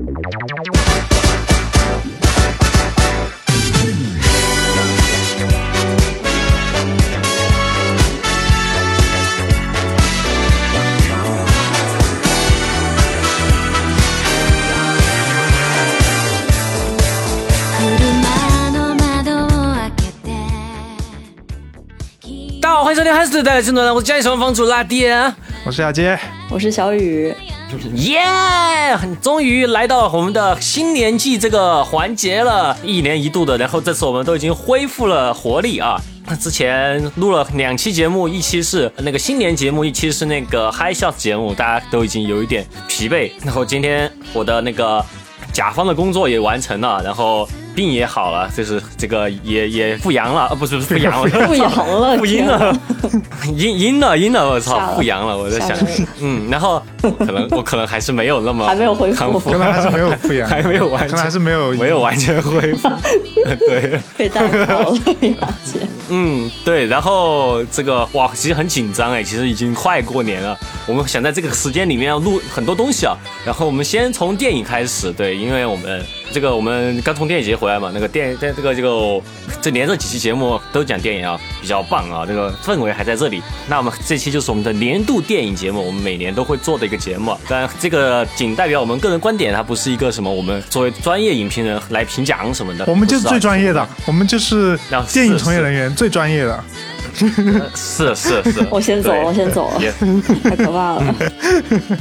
大家好，欢迎收听《汉斯带来更多的我是家里小房主拉爹，我是亚杰，我是小雨，耶！终于来到我们的新年季这个环节了，一年一度的，然后这次我们都已经恢复了活力啊！之前录了两期节目，一期是那个新年节目，一期是那个嗨笑节目，大家都已经有一点疲惫。然后今天我的那个甲方的工作也完成了，然后。病也好了，就是这个也也复阳了，啊，不是不是 复阳了，复阳了，复 阴了，阴阴了阴了，我操，复阳了，我在想，嗯，然后可能我可能还是没有那么还没有恢复，可能还是没有复阳，还没有完，可能还是没有没有完全恢复，对，被带跑了，嗯，对，然后这个哇，其实很紧张哎，其实已经快过年了，我们想在这个时间里面要录很多东西啊，然后我们先从电影开始，对，因为我们。这个我们刚从电影节回来嘛，那个电在这个这个这连着几期节目都讲电影啊，比较棒啊，这个氛围还在这里。那我们这期就是我们的年度电影节目，我们每年都会做的一个节目。当然，这个仅代表我们个人观点，它不是一个什么我们作为专业影评人来评奖什么的。我们就是最专业的，我们就是电影从业人员最专业的。是是是，我先走，我先走了，太可怕了。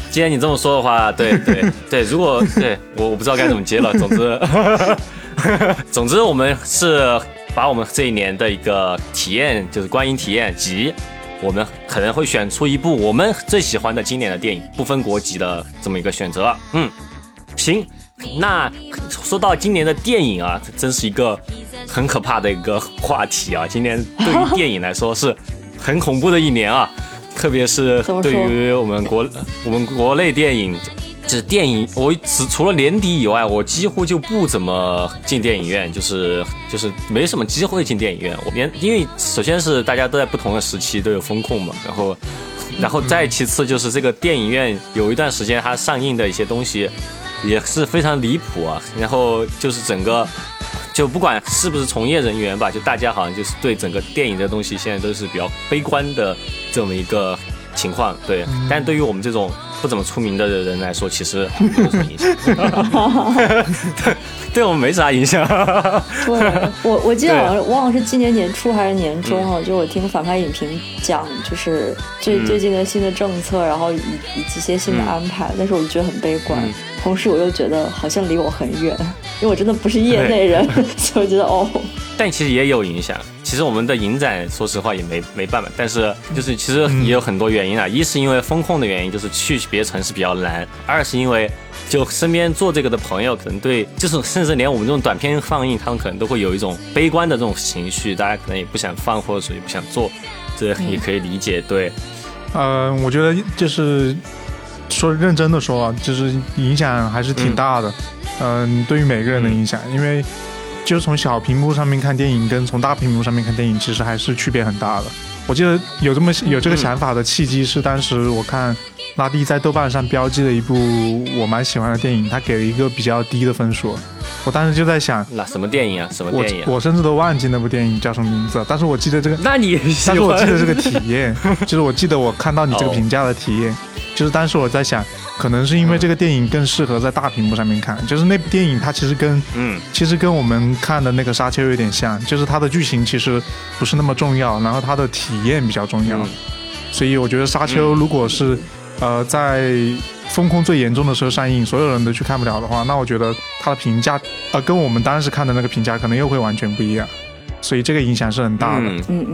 既然你这么说的话，对对 对，如果对我我不知道该怎么接了。总之，总之我们是把我们这一年的一个体验，就是观影体验及我们可能会选出一部我们最喜欢的经典的电影，不分国籍的这么一个选择。嗯，行，那说到今年的电影啊，真是一个。很可怕的一个话题啊！今年对于电影来说是很恐怖的一年啊，特别是对于我们国我们国内电影，就是电影，我只除了年底以外，我几乎就不怎么进电影院，就是就是没什么机会进电影院。我连因为首先是大家都在不同的时期都有风控嘛，然后然后再其次就是这个电影院有一段时间它上映的一些东西也是非常离谱啊，然后就是整个。就不管是不是从业人员吧，就大家好像就是对整个电影的东西现在都是比较悲观的这么一个情况，对。但对于我们这种不怎么出名的人来说，其实没有什么影响。对，对我们没啥影响。对，我我记得好像忘了是今年年初还是年中了，就我听反派影评讲，就是最最近的新的政策，然后以以及一些新的安排，但是我就觉得很悲观。同时，我又觉得好像离我很远，因为我真的不是业内人，所以我觉得哦。但其实也有影响。其实我们的影展，说实话也没没办法。但是就是其实也有很多原因啊。一是因为风控的原因，就是去别城市比较难；二是因为就身边做这个的朋友，可能对就是甚至连我们这种短片放映，他们可能都会有一种悲观的这种情绪。大家可能也不想放，或者说也不想做，这也可以理解。对，嗯，我觉得就是。说认真的说啊，就是影响还是挺大的，嗯，对于每个人的影响，因为就是从小屏幕上面看电影跟从大屏幕上面看电影，其实还是区别很大的。我记得有这么有这个想法的契机是当时我看拉蒂在豆瓣上标记了一部我蛮喜欢的电影，他给了一个比较低的分数，我当时就在想，那什么电影啊？什么电影？我甚至都忘记那部电影叫什么名字，但是我记得这个，那你，但是我记得这个体验，就是我记得我看到你这个评价的体验。就是当时我在想，可能是因为这个电影更适合在大屏幕上面看。就是那部电影它其实跟，嗯，其实跟我们看的那个沙丘有点像，就是它的剧情其实不是那么重要，然后它的体验比较重要。所以我觉得沙丘如果是，呃，在风控最严重的时候上映，所有人都去看不了的话，那我觉得它的评价，呃，跟我们当时看的那个评价可能又会完全不一样。所以这个影响是很大的。嗯嗯。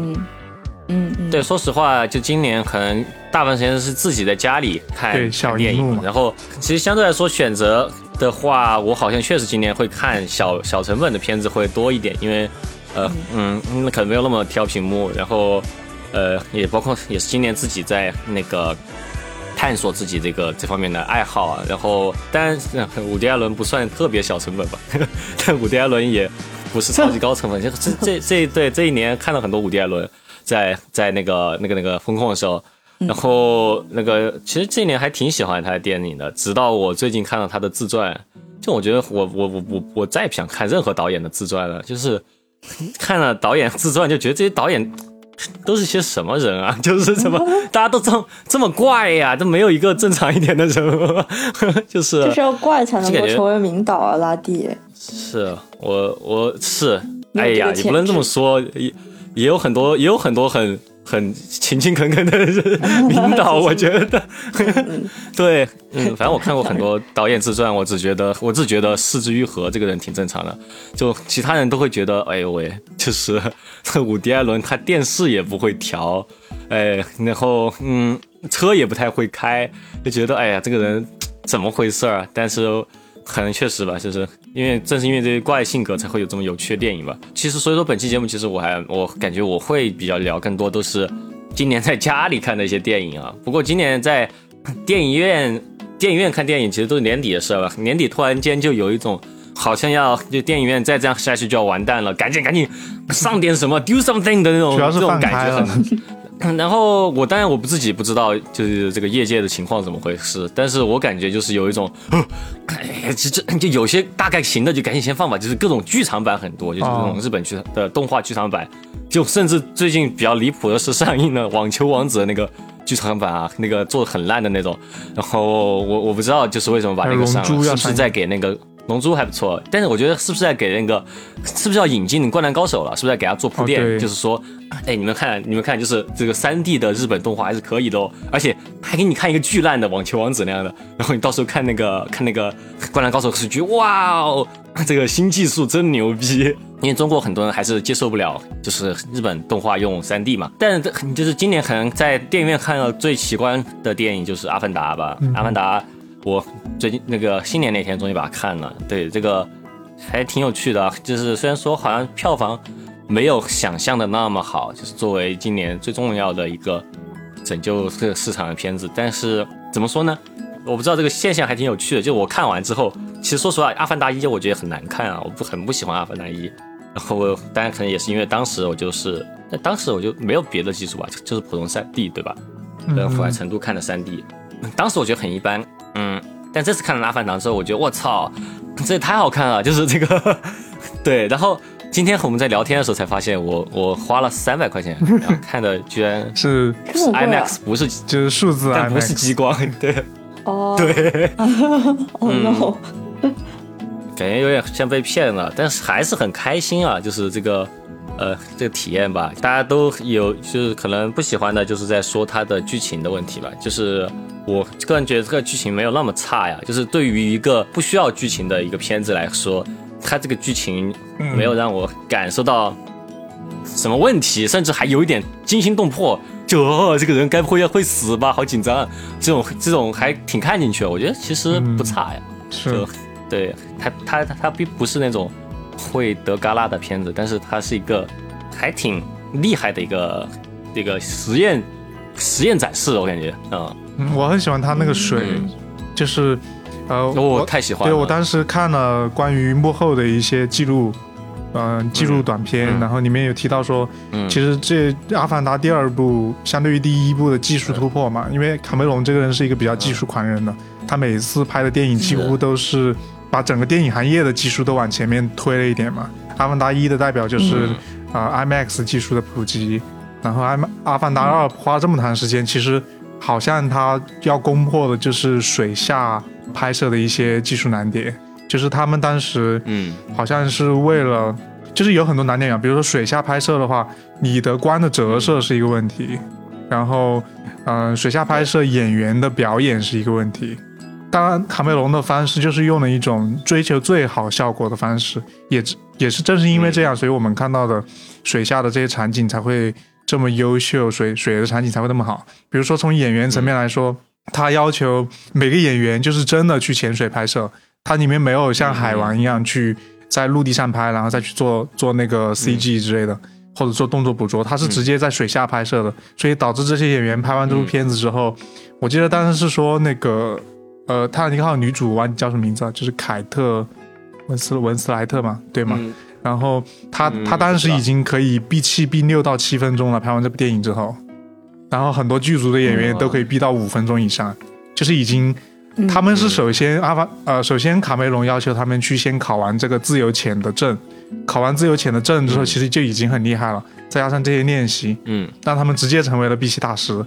嗯嗯，对，说实话，就今年可能大部分时间是自己在家里看小电影，然后其实相对来说选择的话，我好像确实今年会看小小成本的片子会多一点，因为呃嗯，可能没有那么挑屏幕，然后呃也包括也是今年自己在那个探索自己这个这方面的爱好啊，然后当然伍迪·艾伦不算特别小成本吧，但伍迪·艾伦也不是超级高成本，就这这这对这一年看了很多伍迪·艾伦。在在那个那个那个风控的时候，然后那个其实这一年还挺喜欢他的电影的，直到我最近看了他的自传，就我觉得我我我我我再也不想看任何导演的自传了，就是看了导演自传就觉得这些导演都是些什么人啊？就是怎么 大家都这么这么怪呀？都没有一个正常一点的人，就是就是要怪才能够成为名导啊，拉蒂。是我我是哎呀，也不能这么说，也也有很多也有很多很。很勤勤恳恳的领导，我觉得，对，嗯，反正我看过很多导演自传，我只觉得，我只觉得四肢愈合这个人挺正常的，就其他人都会觉得，哎呦喂，就是伍迪· 艾伦他电视也不会调，哎，然后嗯，车也不太会开，就觉得，哎呀，这个人怎么回事儿？但是。可能确实吧，就是因为正是因为这些怪性格，才会有这么有趣的电影吧。其实，所以说本期节目，其实我还我感觉我会比较聊更多都是今年在家里看的一些电影啊。不过今年在电影院电影院看电影，其实都是年底的事了。年底突然间就有一种好像要就电影院再这样下去就要完蛋了，赶紧赶紧上点什么 do something 的那种这种感觉很。然后我当然我不自己不知道就是这个业界的情况怎么回事，但是我感觉就是有一种，哎，这这就有些大概行的就赶紧先放吧，就是各种剧场版很多，就是这种日本剧的动画剧场版，就甚至最近比较离谱的是上映了《网球王子》那个剧场版啊，那个做的很烂的那种，然后我我不知道就是为什么把那个上，是不是在给那个。龙珠还不错，但是我觉得是不是在给那个，是不是要引进灌篮高手了？是不是在给他做铺垫？就是说，哎，你们看，你们看，就是这个三 D 的日本动画还是可以的哦，而且还给你看一个巨烂的网球王子那样的，然后你到时候看那个看那个灌篮高手是觉得哇哦，这个新技术真牛逼。因为中国很多人还是接受不了，就是日本动画用三 D 嘛。但是就是今年可能在电影院看到最奇观的电影就是《阿凡达》吧，《阿凡达》。我最近那个新年那天终于把它看了，对这个还挺有趣的。就是虽然说好像票房没有想象的那么好，就是作为今年最重要的一个拯救这个市场的片子，但是怎么说呢？我不知道这个现象还挺有趣的。就我看完之后，其实说实话，《阿凡达一》我觉得很难看啊，我不很不喜欢《阿凡达一》。然后我当然可能也是因为当时我就是，那当时我就没有别的技术吧，就是普通三 D 对吧？跟腐败程度看的三 D，当时我觉得很一般。嗯，但这次看了《阿凡达》之后，我觉得我操，这也太好看了！就是这个，对。然后今天和我们在聊天的时候才发现，我我花了三百块钱 然后看的，居然是 IMAX，不是就是数字，但不是激光，对，哦，对，哦 no，感觉有点像被骗了，但是还是很开心啊！就是这个，呃，这个体验吧，大家都有，就是可能不喜欢的，就是在说它的剧情的问题吧，就是。我个人觉得这个剧情没有那么差呀，就是对于一个不需要剧情的一个片子来说，它这个剧情没有让我感受到什么问题，甚至还有一点惊心动魄，就这个人该不会要会死吧？好紧张，这种这种还挺看进去，我觉得其实不差呀。是，对他他他并不是那种会得嘎啦的片子，但是它是一个还挺厉害的一个这个实验实验展示，我感觉，嗯。嗯，我很喜欢他那个水，就是，呃，我太喜欢。对我当时看了关于幕后的一些记录，嗯，记录短片，然后里面有提到说，其实这《阿凡达》第二部相对于第一部的技术突破嘛，因为卡梅隆这个人是一个比较技术狂人的，他每次拍的电影几乎都是把整个电影行业的技术都往前面推了一点嘛。《阿凡达一》的代表就是啊 IMAX 技术的普及，然后《阿阿凡达二》花这么长时间，其实。好像他要攻破的就是水下拍摄的一些技术难点，就是他们当时，嗯，好像是为了，就是有很多难点啊，比如说水下拍摄的话，你的光的折射是一个问题，然后，嗯，水下拍摄演员的表演是一个问题。当然，卡梅隆的方式就是用了一种追求最好效果的方式，也也是正是因为这样，所以我们看到的水下的这些场景才会。这么优秀，水水的场景才会那么好。比如说从演员层面来说，他要求每个演员就是真的去潜水拍摄，它里面没有像海王一样去在陆地上拍，然后再去做做那个 CG 之类的，或者做动作捕捉，他是直接在水下拍摄的。所以导致这些演员拍完这部片子之后，我记得当时是说那个呃，泰坦尼克号女主忘记叫什么名字了，就是凯特文斯文斯莱特嘛，对吗？然后他他当时已经可以闭气闭六到七分钟了，拍完这部电影之后，然后很多剧组的演员都可以闭到五分钟以上，就是已经他们是首先阿凡呃，首先卡梅隆要求他们去先考完这个自由潜的证，考完自由潜的证之后，其实就已经很厉害了。再加上这些练习，嗯，让他们直接成为了闭气大师，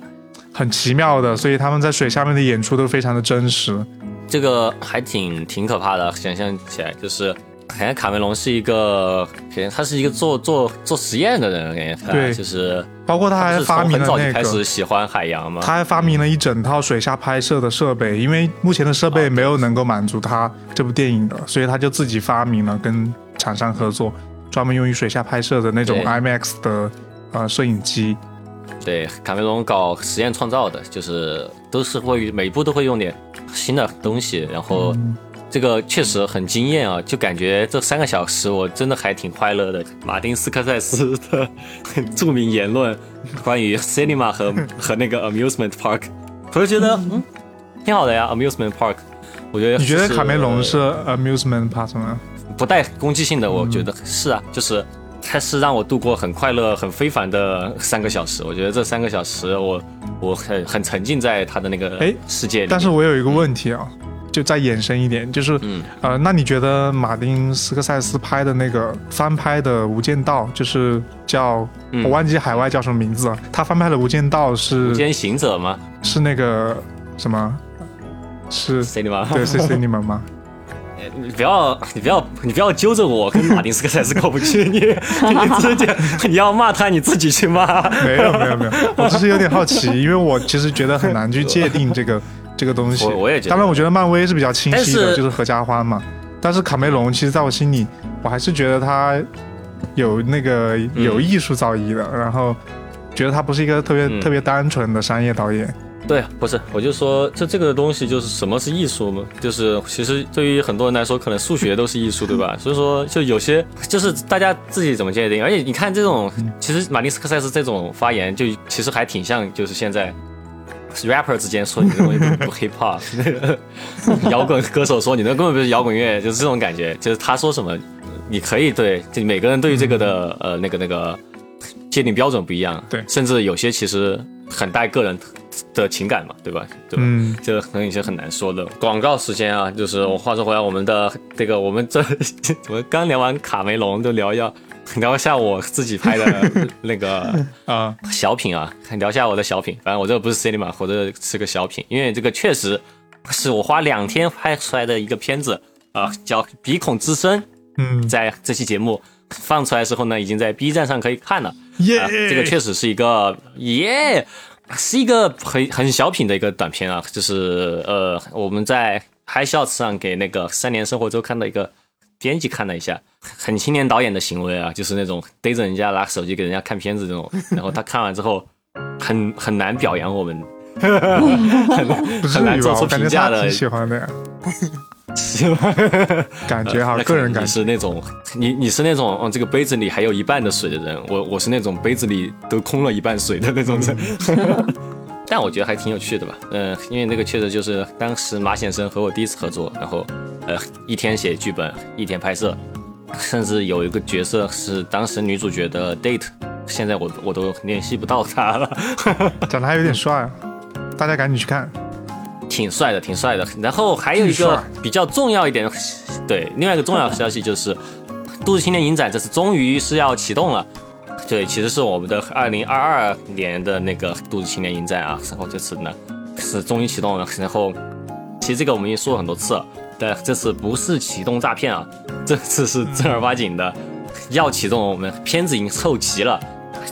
很奇妙的。所以他们在水下面的演出都非常的真实。这个还挺挺可怕的，想象起来就是。感觉卡梅隆是一个，感觉他是一个做做做实验的人，感觉对，就是包括他还发明了那个开始喜欢海洋嘛，他还发明了一整套水下拍摄的设备，因为目前的设备没有能够满足他这部电影的，所以他就自己发明了跟厂商合作，专门用于水下拍摄的那种 IMAX 的呃摄影机。对，卡梅隆搞实验创造的，就是都是会每部都会用点新的东西，然后。这个确实很惊艳啊，就感觉这三个小时我真的还挺快乐的。马丁斯科塞斯的著名言论关于 cinema 和和那个 amusement park，我就觉得嗯挺好的呀，amusement park。我觉得你觉得卡梅隆是 amusement park 吗？不带攻击性的，我觉得是啊，就是他是让我度过很快乐、很非凡的三个小时。我觉得这三个小时我我很很沉浸在他的那个哎世界里。但是我有一个问题啊。就再延伸一点，就是，呃，那你觉得马丁斯科塞斯拍的那个翻拍的《无间道》，就是叫我忘记海外叫什么名字了？他翻拍的《无间道》是《无间行者》吗？是那个什么？是 cinema？对，是 cinema 吗？你不要，你不要，你不要揪着我跟马丁斯科塞斯过不去，你你自己你要骂他，你自己去骂。没有没有没有，我只是 有点好奇，因为我其实觉得很难去界定这个。这个东西，我也觉得。当然，我觉得漫威是比较清晰的，就是合家欢嘛。但是卡梅隆，其实在我心里，我还是觉得他有那个有艺术造诣的，然后觉得他不是一个特别特别单纯的商业导演。对，不是，我就说这这个东西就是什么是艺术嘛？就是其实对于很多人来说，可能数学都是艺术，对吧？所以说，就有些就是大家自己怎么界定。而且你看这种，其实马丁斯科塞斯这种发言，就其实还挺像，就是现在。rapper 之间说你这东西不 hip hop，摇滚歌手说你那根本不是摇滚乐，就是这种感觉。就是他说什么，你可以对，就每个人对于这个的呃那个那个界定标准不一样，对，甚至有些其实很带个人的情感嘛，对吧？对吧？嗯，这可能有些很难说的。广告时间啊，就是我话说回来，我们的这个我们这 我们刚聊完卡梅隆，就聊一下。聊一下我自己拍的 那个啊小品啊，聊一下我的小品。反正我这个不是 cinema，或者是个小品，因为这个确实是我花两天拍出来的一个片子啊，叫《鼻孔之声》。嗯，在这期节目放出来的时候呢，已经在 B 站上可以看了。耶，这个确实是一个耶，是一个很很小品的一个短片啊，就是呃，我们在 High Shots 上给那个三年生活周刊的一个。编辑看了一下，很青年导演的行为啊，就是那种逮着人家拿手机给人家看片子这种。然后他看完之后，很很难表扬我们，很很难做出评价的。喜欢的呀，喜欢，感觉哈，个人感是那种，你你是那种，嗯，这个杯子里还有一半的水的人，我我是那种杯子里都空了一半水的那种人。但我觉得还挺有趣的吧，嗯，因为那个确实就是当时马先生和我第一次合作，然后。呃，一天写剧本，一天拍摄，甚至有一个角色是当时女主角的 date，现在我我都联系不到他了。长得还有点帅，大家赶紧去看，挺帅的，挺帅的。然后还有一个比较重要一点，对，另外一个重要的消息就是，都市青年影展这次终于是要启动了。对，其实是我们的二零二二年的那个都市青年影展啊，然后这次呢是终于启动了。然后其实这个我们已经说了很多次了。对，这次不是启动诈骗啊，这次是正儿八经的要启动。我们片子已经凑齐了，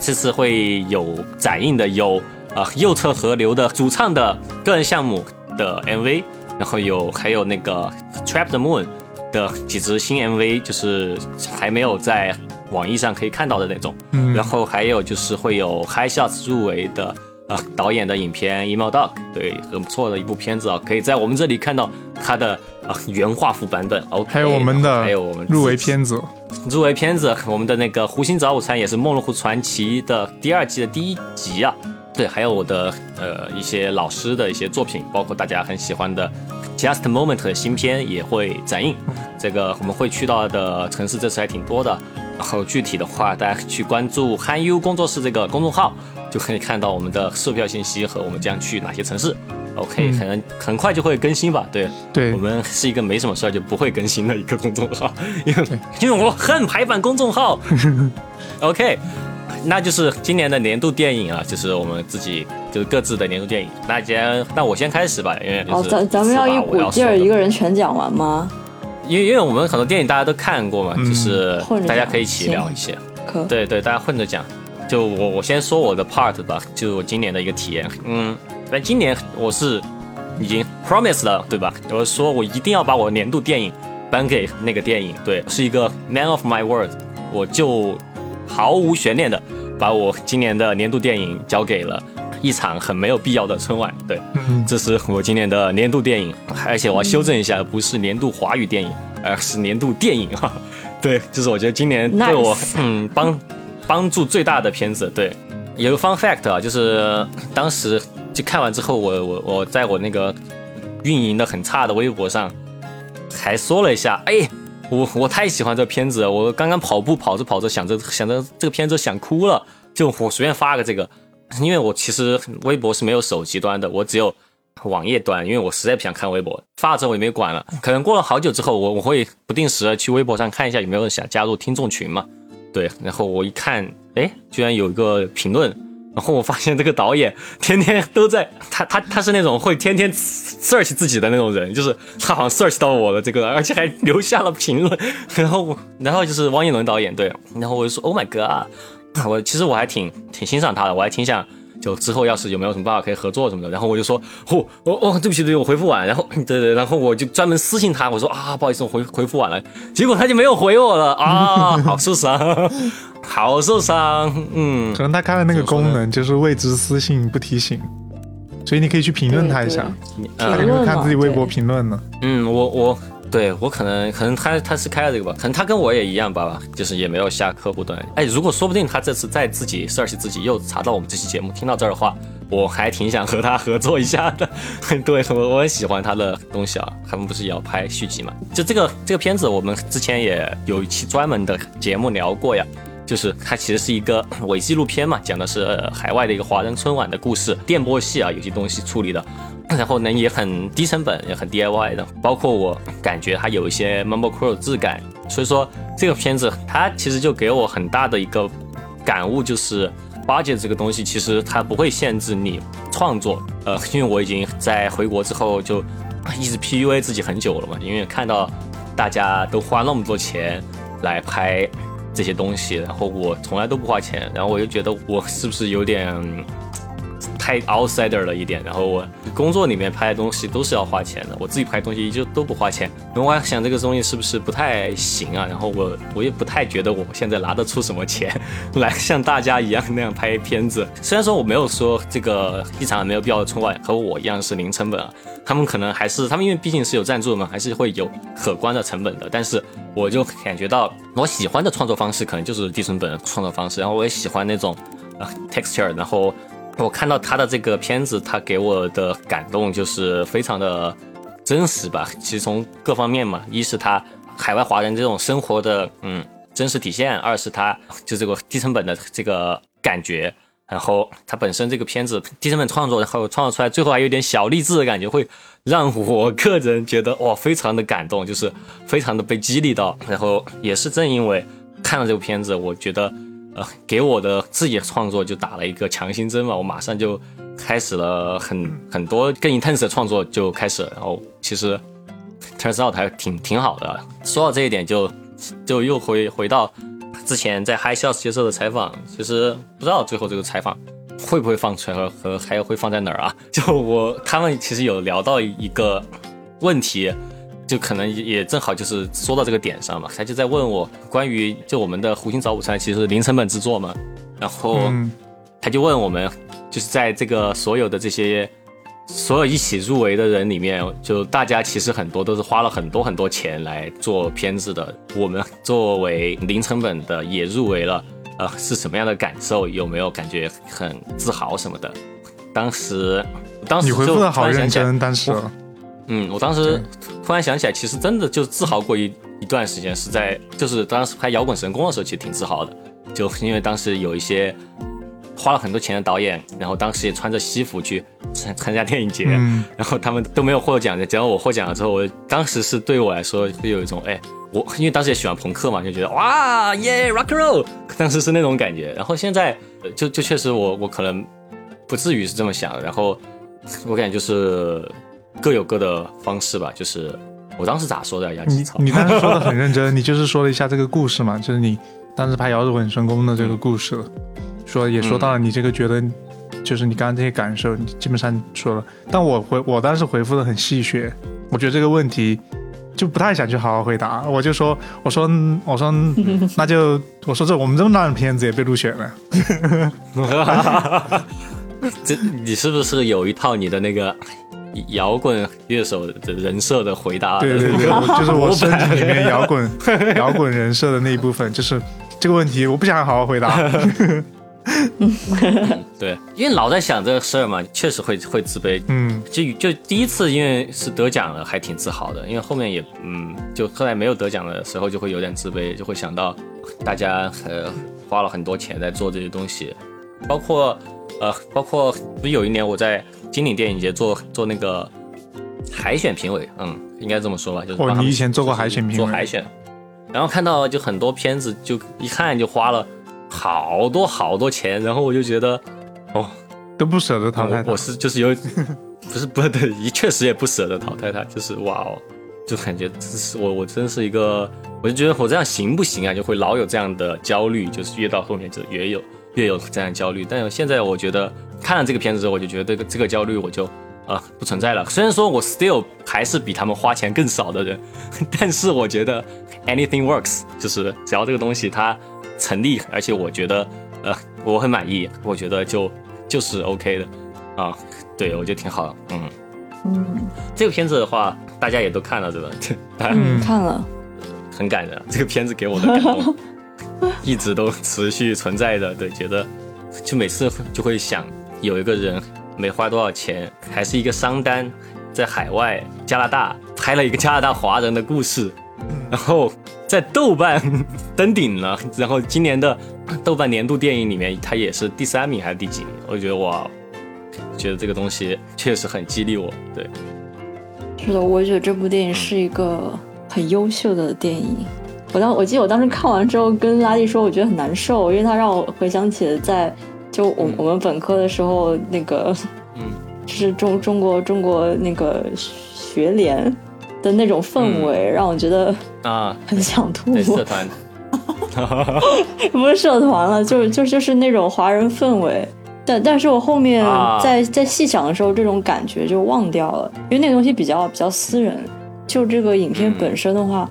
这次会有展映的，有啊右侧河流的主唱的个人项目的 MV，然后有还有那个 Trap the Moon 的几支新 MV，就是还没有在网易上可以看到的那种。嗯，然后还有就是会有 High Shots 入围的。啊，导演的影片《emo dog》对，很不错的一部片子啊，可以在我们这里看到它的啊原画幅版本。OK，还有我们的，还有我们入围片子，入围片子，我们的那个《湖心早午餐》也是《梦露湖传奇》的第二季的第一集啊。对，还有我的呃一些老师的一些作品，包括大家很喜欢的《Just Moment》的新片也会展映。这个我们会去到的城市这次还挺多的，然后具体的话，大家去关注“憨 u 工作室”这个公众号。就可以看到我们的售票信息和我们将去哪些城市。OK，可能很快就会更新吧。对，对我们是一个没什么事儿就不会更新的一个公众号，因为因为我恨排版公众号。OK，那就是今年的年度电影啊，就是我们自己就是各自的年度电影。那先，那我先开始吧，因为哦，咱咱们要一股劲儿一个人全讲完吗？因为因为我们很多电影大家都看过嘛，就是大家可以一起聊一些。可对对，大家混着讲。就我我先说我的 part 吧，就我今年的一个体验。嗯，反正今年我是已经 promise 了，对吧？我说我一定要把我年度电影颁给那个电影，对，是一个 man of my word，我就毫无悬念的把我今年的年度电影交给了一场很没有必要的春晚。对，这是我今年的年度电影，而且我要修正一下，不是年度华语电影，而是年度电影哈。对，就是我觉得今年对我嗯帮。帮助最大的片子，对，有个 fun fact 啊，就是当时就看完之后，我我我在我那个运营的很差的微博上还说了一下，哎，我我太喜欢这片子了，我刚刚跑步跑着跑着想着想着这个片子想哭了，就我随便发个这个，因为我其实微博是没有手机端的，我只有网页端，因为我实在不想看微博，发了之后我也没管了，可能过了好久之后，我我会不定时的去微博上看一下有没有人想加入听众群嘛。对，然后我一看，哎，居然有一个评论，然后我发现这个导演 天天都在，他他他是那种会天天 search 自己的那种人，就是他好像 search 到我的这个，而且还留下了评论，然后然后就是汪一伦导演，对，然后我就说 Oh my god，我其实我还挺挺欣赏他的，我还挺想。就之后要是有没有什么办法可以合作什么的，然后我就说，哦哦哦，对不起对不起，我回复晚，然后 对对，然后我就专门私信他，我说啊，不好意思，我回回复晚了，结果他就没有回我了啊，好受伤，好受伤，嗯，可能他开了那个功能，就是未知私信不提醒，所以你可以去评论他一下，他有没有看自己微博评论呢？嗯，我我。对我可能可能他他是开了这个吧，可能他跟我也一样吧，就是也没有下客户端。哎，如果说不定他这次再自己 search 自己又查到我们这期节目，听到这儿的话，我还挺想和他合作一下的。对我我很喜欢他的东西啊，他们不是也要拍续集嘛？就这个这个片子，我们之前也有一期专门的节目聊过呀。就是它其实是一个伪纪录片嘛，讲的是海外的一个华人春晚的故事，电波系啊有些东西处理的，然后呢也很低成本，也很 DIY 的，包括我感觉它有一些 Mumble Crow 质感，所以说这个片子它其实就给我很大的一个感悟，就是 budget 这个东西其实它不会限制你创作，呃，因为我已经在回国之后就一直 PUA 自己很久了嘛，因为看到大家都花那么多钱来拍。这些东西，然后我从来都不花钱，然后我就觉得我是不是有点太 outsider 了一点？然后我工作里面拍的东西都是要花钱的，我自己拍东西就都不花钱。然后我想这个东西是不是不太行啊？然后我我也不太觉得我现在拿得出什么钱来像大家一样那样拍片子。虽然说我没有说这个一场没有必要的春晚和我一样是零成本啊。他们可能还是他们，因为毕竟是有赞助嘛，还是会有可观的成本的。但是我就感觉到，我喜欢的创作方式可能就是低成本创作方式。然后我也喜欢那种呃 texture。然后我看到他的这个片子，他给我的感动就是非常的真实吧。其实从各方面嘛，一是他海外华人这种生活的嗯真实体现，二是他就这个低成本的这个感觉。然后他本身这个片子低成本创作，然后创作出来，最后还有点小励志的感觉，会让我个人觉得哇，非常的感动，就是非常的被激励到。然后也是正因为看了这部片子，我觉得呃，给我的自己创作就打了一个强心针嘛，我马上就开始了很很多更 intense 的创作就开始。然后其实 turns out 还挺挺好的。说到这一点，就就又回回到。之前在 Hi Shows 接受的采访，其实不知道最后这个采访会不会放出来和和还有会放在哪儿啊？就我他们其实有聊到一个问题，就可能也正好就是说到这个点上嘛。他就在问我关于就我们的湖心早午餐其实是零成本制作嘛，然后他就问我们就是在这个所有的这些。所有一起入围的人里面，就大家其实很多都是花了很多很多钱来做片子的。我们作为零成本的也入围了，呃，是什么样的感受？有没有感觉很自豪什么的？当时，当时你回复的好认真，当时，嗯，我当时突然想起来，其实真的就自豪过一一段时间，是在就是当时拍《摇滚神功》的时候，其实挺自豪的，就因为当时有一些。花了很多钱的导演，然后当时也穿着西服去参参加电影节，嗯然后他们都没有获奖的，只要我获奖了之后，我当时是对我来说会有一种哎，我因为当时也喜欢朋克嘛，就觉得哇耶 rock and roll，当时是那种感觉。然后现在呃就就确实我我可能不至于是这么想，然后我感觉就是各有各的方式吧，就是我当时咋说的呀？你草，你当时说的很认真，你就是说了一下这个故事嘛，就是你当时拍《摇日稳神功》的这个故事，说也说到了你这个觉得，就是你刚刚这些感受，你基本上说了。但我回我当时回复的很戏谑，我觉得这个问题就不太想去好好回答，我就说我说嗯我说 那就我说这我们这么烂的片子也被入选了，这你是不是有一套你的那个摇滚乐手的人设的回答？对对对，就是我身体里面摇滚摇滚人设的那一部分，就是这个问题我不想好好回答。对，因为老在想这个事儿嘛，确实会会自卑。嗯，就就第一次因为是得奖了，还挺自豪的。因为后面也嗯，就后来没有得奖的时候，就会有点自卑，就会想到大家呃花了很多钱在做这些东西，包括呃包括不是有一年我在金鼎电影节做做那个海选评委，嗯，应该这么说吧，就是哦你以前做过海选评委？做海选，然后看到就很多片子，就一看就花了好多好多钱，然后我就觉得哦。都不舍得淘汰他我我。是就是有，不是不对，确实也不舍得淘汰他，就是哇哦，就感觉这是我我真是一个，我就觉得我这样行不行啊？就会老有这样的焦虑，就是越到后面就越有越有这样的焦虑。但是现在我觉得看了这个片子之后，我就觉得这个这个焦虑我就啊、不存在了。虽然说我 still 还是比他们花钱更少的人，但是我觉得 anything works，就是只要这个东西它成立，而且我觉得呃我很满意，我觉得就就是 OK 的啊，对我觉得挺好的，嗯。嗯这个片子的话，大家也都看了对吧？嗯，看了，很感人，这个片子给我的感动 一直都持续存在的。对，觉得就每次就会想，有一个人没花多少钱，还是一个商单，在海外加拿大拍了一个加拿大华人的故事，然后在豆瓣登顶了，然后今年的豆瓣年度电影里面，它也是第三名还是第几名？我觉得哇，觉得这个东西确实很激励我。对，是的，我觉得这部电影是一个很优秀的电影。我当我记得我当时看完之后跟拉蒂说，我觉得很难受，因为它让我回想起了在就我、嗯我们本科的时候那个，嗯，就是中中国中国那个学联的那种氛围，让我觉得啊，很想吐。在社团。不是社团了，就是 就就是那种华人氛围。但但是我后面啊在在细想的时候，这种感觉就忘掉了，因为那个东西比较比较私人。就这个影片本身的话，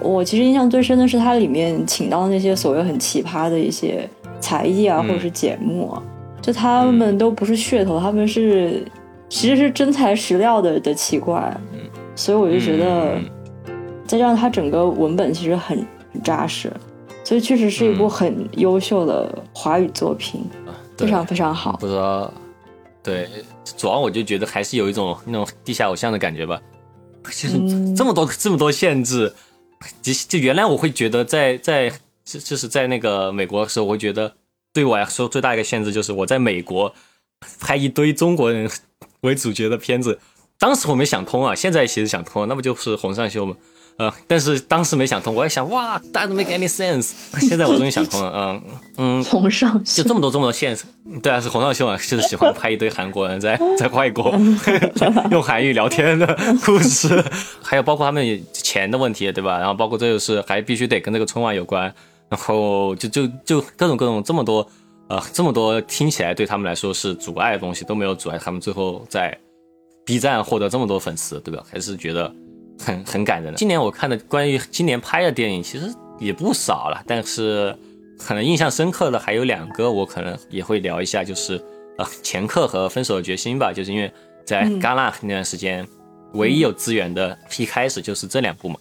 我其实印象最深的是它里面请到的那些所谓很奇葩的一些才艺啊，嗯或者是节目啊，就他们都不是噱头，他们是其实是真材实料的的奇怪。所以我就觉得，嗯再加上它整个文本其实很很扎实，所以确实是一部嗯。很优秀的华语作品，对。非常非常好。不知道，对，主要我就觉得还是有一种那种地下偶像的感觉吧，就是嗯。这么多、这么多限制，就就原来我会觉得在在就就是在那个美国的时候，我会觉得对我来说最大一个限制就是我在美国拍一堆中国人为主角的片子，当时我没想通啊，现在其实想通了，那不就是洪尚秀吗？呃，但是当时没想通，我在想，哇，that don't make any sense。现在我终于想通了，嗯嗯，洪尚秀就这么多这么多线，对啊，是洪尚秀啊，就是喜欢拍一堆韩国人在在外国 用韩语聊天的故事，还有包括他们钱的问题，对吧？然后包括这就是还必须得跟这个春晚有关，然后就就就各种各种这么多呃这么多听起来对他们来说是阻碍的东西都没有阻碍他们最后在 B 站获得这么多粉丝，对吧？还是觉得很很感人的。今年我看的关于今年拍的电影其实也不少了，但是可能印象深刻的还有两个，我可能也会聊一下，就是呃《前客》和《分手的决心》吧，就是因为在戛纳那段时间，唯一有资源的一开始就是这两部嘛。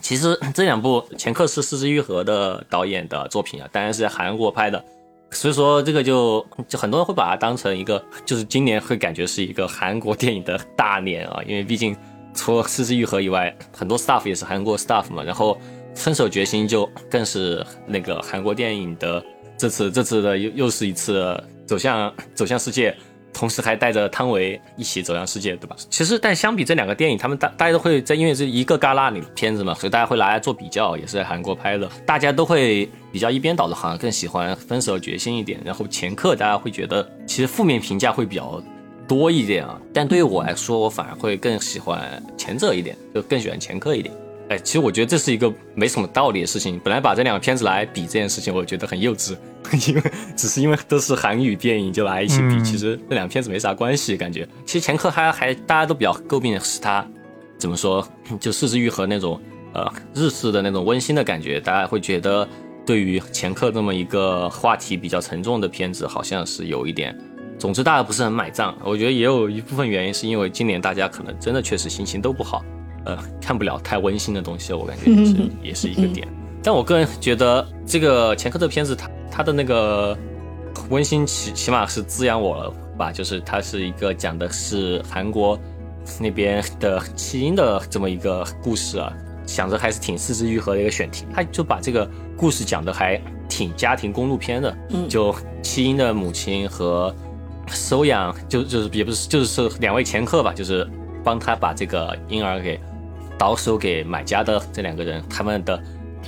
其实这两部《前客》是四之愈合的导演的作品啊，当然是在韩国拍的，所以说这个就就很多人会把它当成一个，就是今年会感觉是一个韩国电影的大年啊，因为毕竟除了四之愈合以外，很多 staff 也是韩国 staff 嘛，然后分手决心就更是那个韩国电影的这次这次的又又是一次走向走向世界。同时还带着汤唯一起走向世界，对吧？其实，但相比这两个电影，他们大大家都会在因为是一个旮旯里片子嘛，所以大家会拿来做比较，也是在韩国拍的，大家都会比较一边倒的，好像更喜欢《分手决心》一点。然后《前客》大家会觉得其实负面评价会比较多一点啊，但对于我来说，我反而会更喜欢前者一点，就更喜欢《前客》一点。哎，其实我觉得这是一个没什么道理的事情。本来把这两个片子来比这件事情，我觉得很幼稚，因为只是因为都是韩语电影就来一起比，其实这两个片子没啥关系。感觉其实前科还还大家都比较诟病的是他怎么说，就四之愈合那种呃日式的那种温馨的感觉，大家会觉得对于前科这么一个话题比较沉重的片子，好像是有一点。总之大家不是很买账。我觉得也有一部分原因是因为今年大家可能真的确实心情都不好。呃，看不了太温馨的东西，我感觉也是也是一个点。但我个人觉得，这个前科的片子，它它的那个温馨起起码是滋养我了吧？就是它是一个讲的是韩国那边的弃婴的这么一个故事啊，想着还是挺四肢愈合的一个选题，他就把这个故事讲的还挺家庭公路片的。嗯，就弃婴的母亲和收养，就就是也不是就是是两位前客吧，就是帮他把这个婴儿给。倒手给买家的这两个人，他们的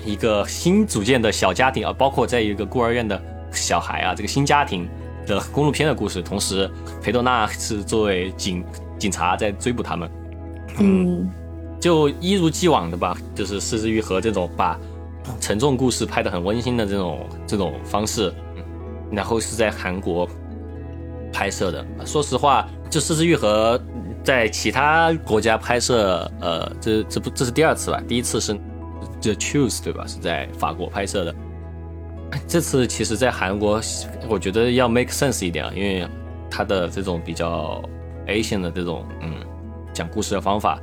一个新组建的小家庭啊，包括在一个孤儿院的小孩啊，这个新家庭的公路片的故事。同时，裴多娜是作为警警察在追捕他们。嗯，就一如既往的吧，就是四之愈合这种把沉重故事拍得很温馨的这种这种方式，然后是在韩国拍摄的。说实话，就四之愈合。在其他国家拍摄，呃，这这不这是第二次吧？第一次是《The Choose》，对吧？是在法国拍摄的。这次其实，在韩国，我觉得要 make sense 一点啊，因为他的这种比较 Asian 的这种，嗯，讲故事的方法，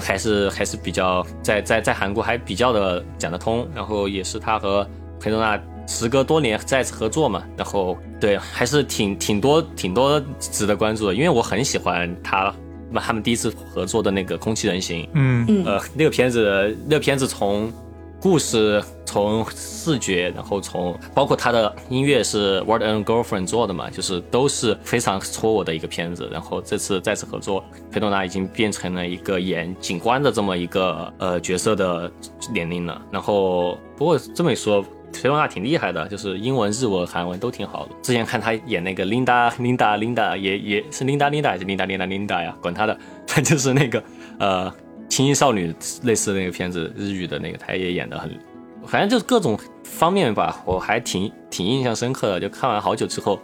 还是还是比较在在在韩国还比较的讲得通。然后也是他和裴多娜时隔多年再次合作嘛，然后对，还是挺挺多挺多值得关注的，因为我很喜欢他。那他们第一次合作的那个《空气人形》，嗯呃，那个片子，那个片子从故事、从视觉，然后从包括他的音乐是 Word and Girlfriend 做的嘛，就是都是非常戳我的一个片子。然后这次再次合作，裴多娜已经变成了一个演警官的这么一个呃角色的年龄了。然后不过这么一说。崔永娜挺厉害的，就是英文、日文、韩文都挺好的。之前看她演那个 Linda Linda Linda，也也是 Linda Linda 还是 Linda Linda Linda 呀？管她的，她就是那个呃轻音少女类似那个片子，日语的那个，她也演的很，反正就是各种方面吧，我还挺挺印象深刻的。就看完好久之后，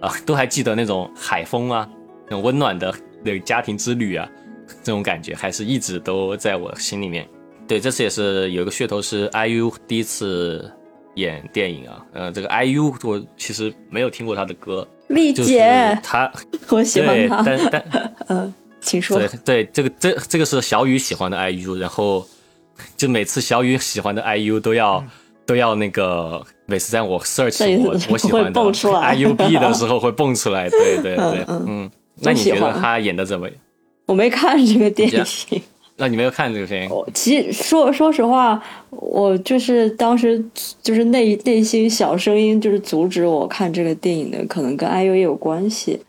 啊，都还记得那种海风啊，那种温暖的那个家庭之旅啊，这种感觉还是一直都在我心里面。对，这次也是有个噱头，是 IU 第一次。演电影啊，呃，这个 IU 我其实没有听过他的歌，丽姐，他 我喜欢他，但但 嗯，请说，对对，这个这这个是小雨喜欢的 IU，然后就每次小雨喜欢的 IU 都要都要那个每次在我 search 我我喜欢的 IUB 的时候会蹦出来，对对对，嗯，那你觉得他演的怎么样？我没看这个电影。那你没有看这个片？其实说说实话，我就是当时就是内内心小声音就是阻止我看这个电影的，可能跟 IU 也有关系。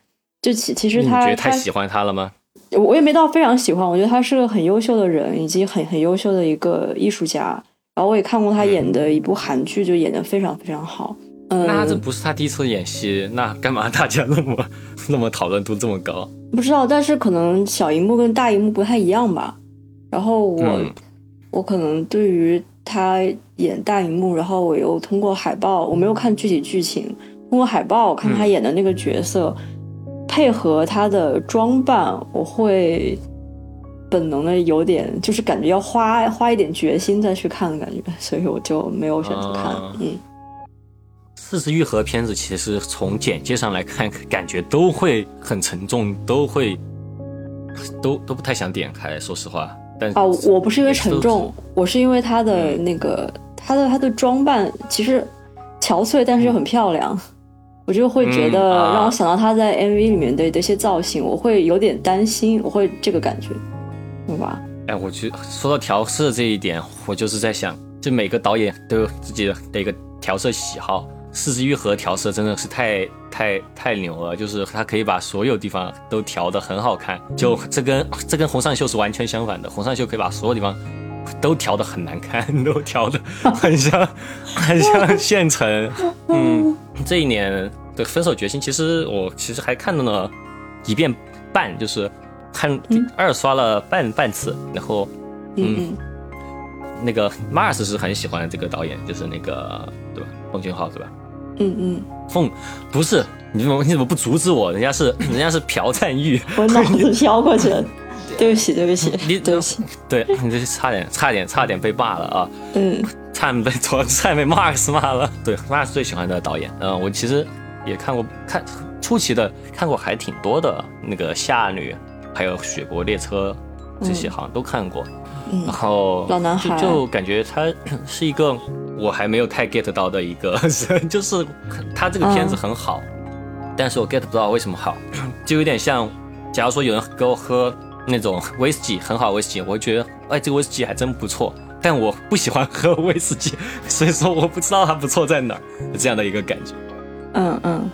就其其实他觉得太喜欢他了吗？我也没到非常喜欢，我觉得他是个很优秀的人，以及很很优秀的一个艺术家。然后我也看过他演的一部韩剧，就演的非常非常好。嗯，那这不是他第一次演戏，那干嘛大家那么 那么讨论度这么高？不知道，但是可能小荧幕跟大荧幕不太一样吧。然后我，我可能对于他演大荧幕，然后我又通过海报，我没有看具体剧情，通过海报看他演的那个角色，配合他的装扮，我会本能的有点，就是感觉要花花一点决心再去看的感觉，所以我就没有选择看。嗯，四次愈合片子其实从简介上来看，感觉都会很沉重，都会都都不太想点开，说实话。哦，我不是因为沉重，我是因为他的那个他的他的装扮其实憔悴，但是又很漂亮，我就会觉得让我想到他在 MV 里面的的一些造型，我会有点担心，我会这个感觉，对吧？哎，我去说到调色这一点，我就是在想，就每个导演都有自己的一个调色喜好，四肢愈合调色真的是太太太牛了，就是他可以把所有地方都调得很好看。就这跟这跟红上秀是完全相反的，红上秀可以把所有地方都调得很难看，都调得很像 很像现成。嗯，这一年的分手决心，其实我其实还看了一遍半，就是看二刷了半半次，然后嗯。那个 Mars 是很喜欢这个导演，就是那个对吧？奉俊昊是吧？嗯嗯。凤不是你怎么你怎么不阻止我？人家是人家是朴赞玉。我脑子飘过去了，对不起对不起，你对不起。对你这差点差点差点被骂了啊！嗯，差点被 差点被 Mars 骂了。对，Mars 最喜欢的导演。嗯，我其实也看过看出奇的看过还挺多的，那个夏女，还有雪国列车这些好像都看过。然后老男孩就感觉他 是一个我还没有太 get 到的一个人，就是他这个片子很好，但是我 get 不到为什么好，就有点像，假如说有人给我喝那种威士忌，很好威士忌，我会觉得哎这个威士忌还真不错，但我不喜欢喝威士忌，所以说我不知道它不错在哪儿，这样的一个感觉。嗯嗯，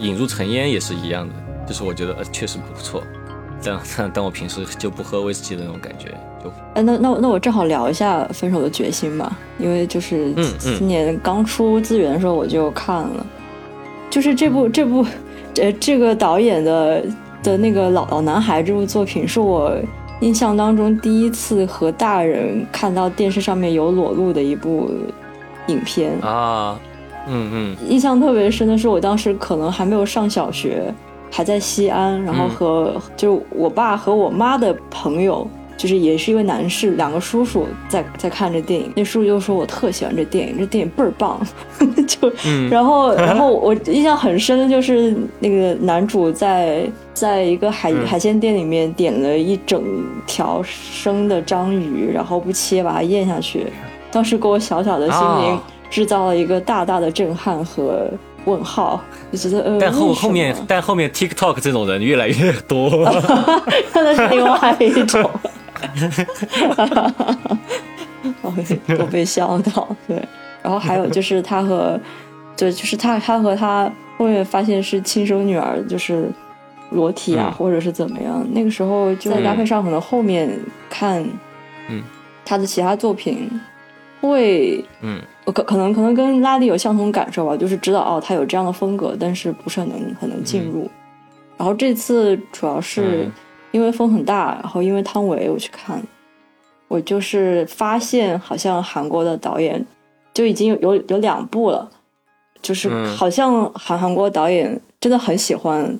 引入尘烟也是一样的，就是我觉得呃确实不错。但但 我平时就不喝威士忌的那种感觉，就。哎，那那那我正好聊一下《分手的决心》吧，因为就是今年刚出资源的时候我就看了，就是这部这部呃这个导演的的那个老老男孩这部作品，是我印象当中第一次和大人看到电视上面有裸露的一部影片啊，嗯嗯，印象特别深的是我当时可能还没有上小学。还在西安，然后和就我爸和我妈的朋友，就是也是一位男士，两个叔叔在在看这电影。那叔叔就说我特喜欢这电影，这电影倍儿棒。就 然后 然后我印象很深的就是那个男主在在一个海海鲜店里面点了一整条生的章鱼，然后不切把它咽下去，当时给我小小的心灵制造了一个大大的震撼和。问号，就觉得呃，但后后面，但后面 TikTok 这种人越来越多，那是另外一种，我被笑到，对，然后还有就是他和，对，就是他他和他后面发现是亲生女儿，就是裸体啊，或者是怎么样，那个时候就在搭配上，可能后面看，嗯，他的其他作品会，嗯。可可能可能跟拉力有相同感受吧，就是知道哦，他有这样的风格，但是不是很能很能进入。然后这次主要是因为风很大，然后因为汤唯我去看，我就是发现好像韩国的导演就已经有有有两部了，就是好像韩韩国导演真的很喜欢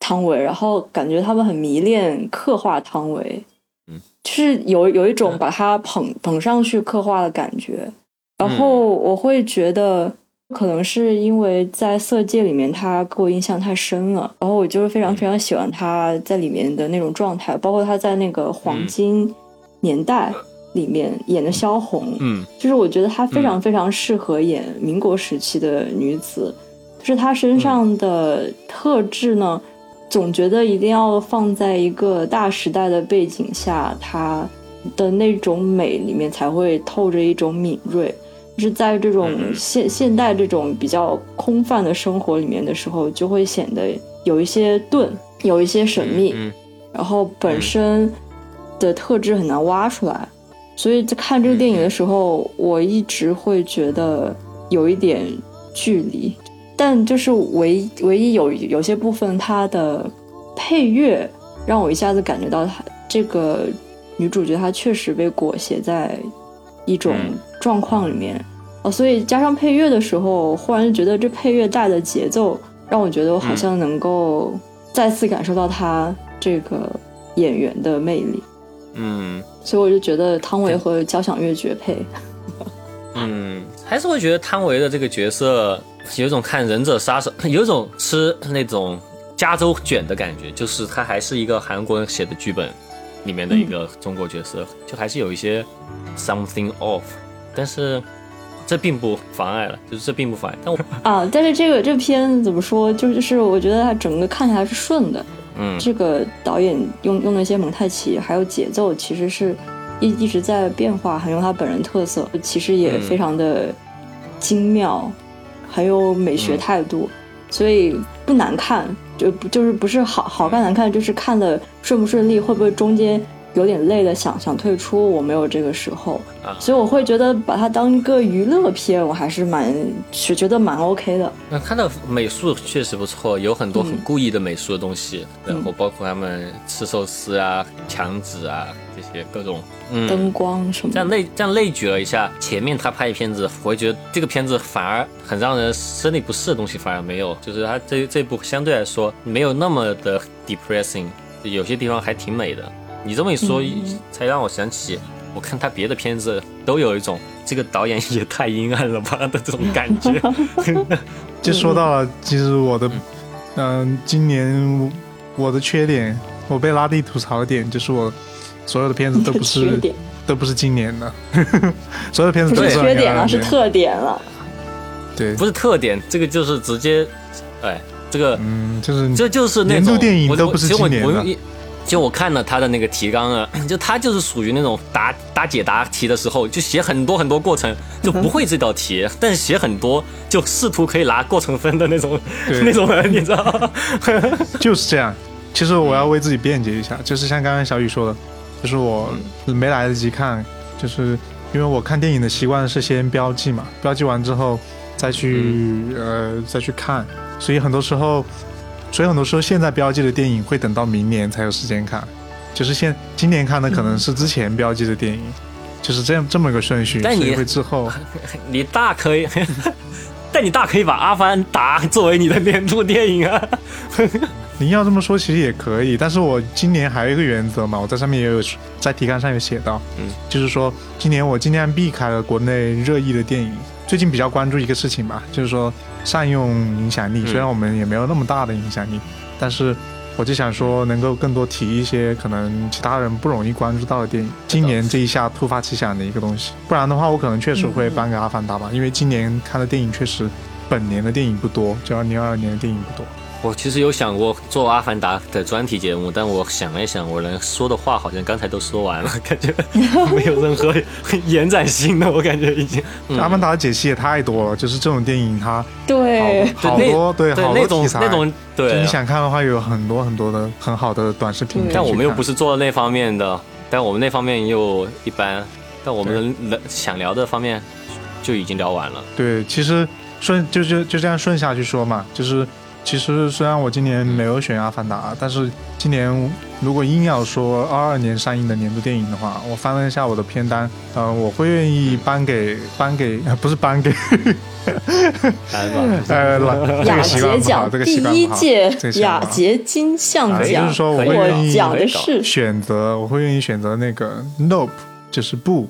汤唯，然后感觉他们很迷恋刻画汤唯，嗯，就是有有一种把他捧捧上去刻画的感觉。然后我会觉得，可能是因为在《色戒》里面他给我印象太深了，然后我就是非常非常喜欢他在里面的那种状态，包括他在那个黄金年代里面演的萧红，嗯，就是我觉得她非常非常适合演民国时期的女子，就是她身上的特质呢，总觉得一定要放在一个大时代的背景下，它的那种美里面才会透着一种敏锐。就是在这种现现代这种比较空泛的生活里面的时候，就会显得有一些钝，有一些神秘，然后本身的特质很难挖出来。所以在看这个电影的时候，我一直会觉得有一点距离。但就是唯唯一有有些部分，它的配乐让我一下子感觉到，她这个女主角她确实被裹挟在。一种状况里面哦，所以加上配乐的时候，忽然觉得这配乐带的节奏，让我觉得我好像能够再次感受到她这个演员的魅力。嗯，所以我就觉得汤唯和交响乐绝配。嗯，还是会觉得汤唯的这个角色有一种看忍者杀手，有一种吃那种加州卷的感觉，就是他还是一个韩国人写的剧本。里面的一个中国角色，就还是有一些 something off，但是这并不妨碍了，就是这并不妨碍。但我啊，但是这个这片怎么说，就是我觉得它整个看起来是顺的。嗯，这个导演用用那些蒙太奇还有节奏，其实是一一直在变化，很有他本人特色，其实也非常的精妙，很有美学态度，所以不难看，就不就是不是好好看难看，就是看的顺不顺利，会不会中间。有点累的，想想退出，我没有这个时候，所以我会觉得把它当一个娱乐片，我还是蛮是觉得蛮 OK 的。那它的美术确实不错，有很多很故意的美术的东西，然后包括他们吃寿司啊、墙纸啊这些各种灯光什么。这样类这样类举了一下，前面他拍的片子，我会觉得这个片子反而很让人生理不适的东西反而没有，就是他这这部相对来说没有那么的 depressing，有些地方还挺美的。你这么一说，才让我想起，我看他别的片子都有一种这个导演也太阴暗了吧的这种感觉。就说到了，其实我的，嗯，今年我的缺点，我被拉蒂吐槽的点就是我所有的片子都不是都不是今年的，所有的片子都是缺点了，是特点了。对，不是特点，这个就是直接，哎，这个，嗯，就是这就是年度电影都不是今年的。就我看了他的那个提纲啊，就他就是属于那种答答解答题的时候，就写很多很多过程，就不会这道题，但是写很多，就试图可以拿过程分的那种 那种人，你知道吗？就是这样。其实我要为自己辩解一下，就是像刚刚小雨说的，就是我没来得及看，就是因为我看电影的习惯是先标记嘛，标记完之后再去呃再去看，所以很多时候。所以很多时候，现在标记的电影会等到明年才有时间看，就是现今年看的可能是之前标记的电影，就是这样这么一个顺序。但你会之后，你大可以，但你大可以把《阿凡达》作为你的年度电影啊。您要这么说，其实也可以。但是我今年还有一个原则嘛，我在上面也有在提纲上有写到，嗯，就是说今年我尽量避开了国内热议的电影。最近比较关注一个事情吧，就是说善用影响力。虽然我们也没有那么大的影响力，但是我就想说，能够更多提一些可能其他人不容易关注到的电影。今年这一下突发奇想的一个东西，不然的话，我可能确实会颁给《阿凡达》吧，因为今年看的电影确实，本年的电影不多，就二零二二年的电影不多。我其实有想过做《阿凡达》的专题节目，但我想了一想，我能说的话好像刚才都说完了，感觉 没有任何延展性的。我感觉已经《阿凡达》的解析也太多了，就是这种电影它对好多对好多题材，那种对你想看的话，有很多很多的很好的短视频。但我们又不是做那方面的，但我们那方面又一般，但我们能想聊的方面就已经聊完了。对，其实顺就就就这样顺下去说嘛，就是。其实虽然我今年没有选《阿凡达》，但是今年如果硬要说二二年上映的年度电影的话，我翻了一下我的片单，呃，我会愿意颁给颁给 不是颁给，呃，雅洁奖第一届雅洁金像奖，就是说我会愿意讲的是选择，我会愿意选择那个《Nope》，就是不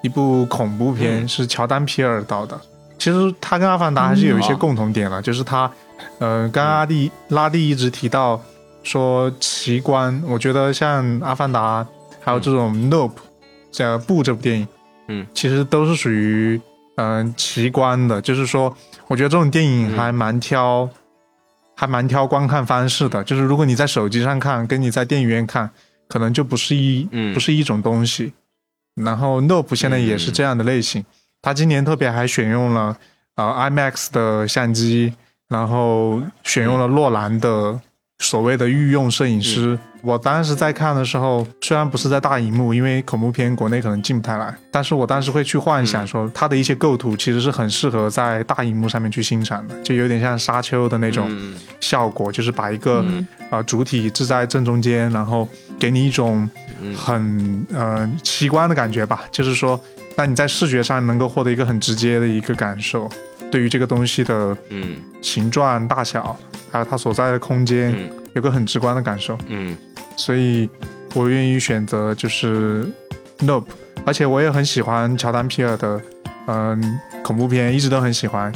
一部恐怖片，是乔丹皮尔导的。其实他跟《阿凡达》还是有一些共同点了，就是他。嗯，刚刚阿弟拉蒂一直提到说奇观，我觉得像《阿凡达》还有这种《Nope》这部这部电影，嗯，其实都是属于嗯奇观的。就是说，我觉得这种电影还蛮挑，还蛮挑观看方式的。就是如果你在手机上看，跟你在电影院看，可能就不是一不是一种东西。然后《Nope》现在也是这样的类型，他今年特别还选用了呃 IMAX 的相机。然后选用了洛兰的所谓的御用摄影师。我当时在看的时候，虽然不是在大荧幕，因为恐怖片国内可能进不太来，但是我当时会去幻想说，它的一些构图其实是很适合在大荧幕上面去欣赏的，就有点像沙丘的那种效果，就是把一个呃主体置在正中间，然后给你一种很呃奇观的感觉吧，就是说，那你在视觉上能够获得一个很直接的一个感受。对于这个东西的嗯形状大小，还有它所在的空间，有个很直观的感受。嗯，所以我愿意选择就是 Nope，而且我也很喜欢乔丹皮尔的嗯恐怖片，一直都很喜欢。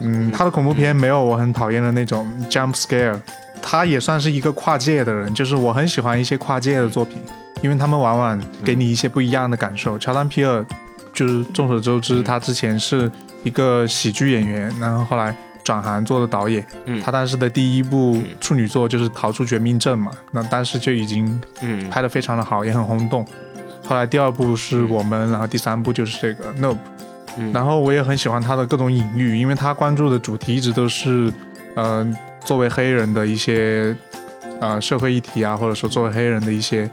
嗯，他的恐怖片没有我很讨厌的那种 jump scare，他也算是一个跨界的人，就是我很喜欢一些跨界的作品，因为他们往往给你一些不一样的感受。乔丹皮尔就是众所周知，他之前是。一个喜剧演员，然后后来转行做了导演。嗯，他当时的第一部处女作就是《逃出绝命镇》嘛，那当时就已经嗯拍的非常的好，也很轰动。后来第二部是我们，然后第三部就是这个《Nope》，然后我也很喜欢他的各种隐喻，因为他关注的主题一直都是，呃，作为黑人的一些，呃，社会议题啊，或者说作为黑人的一些，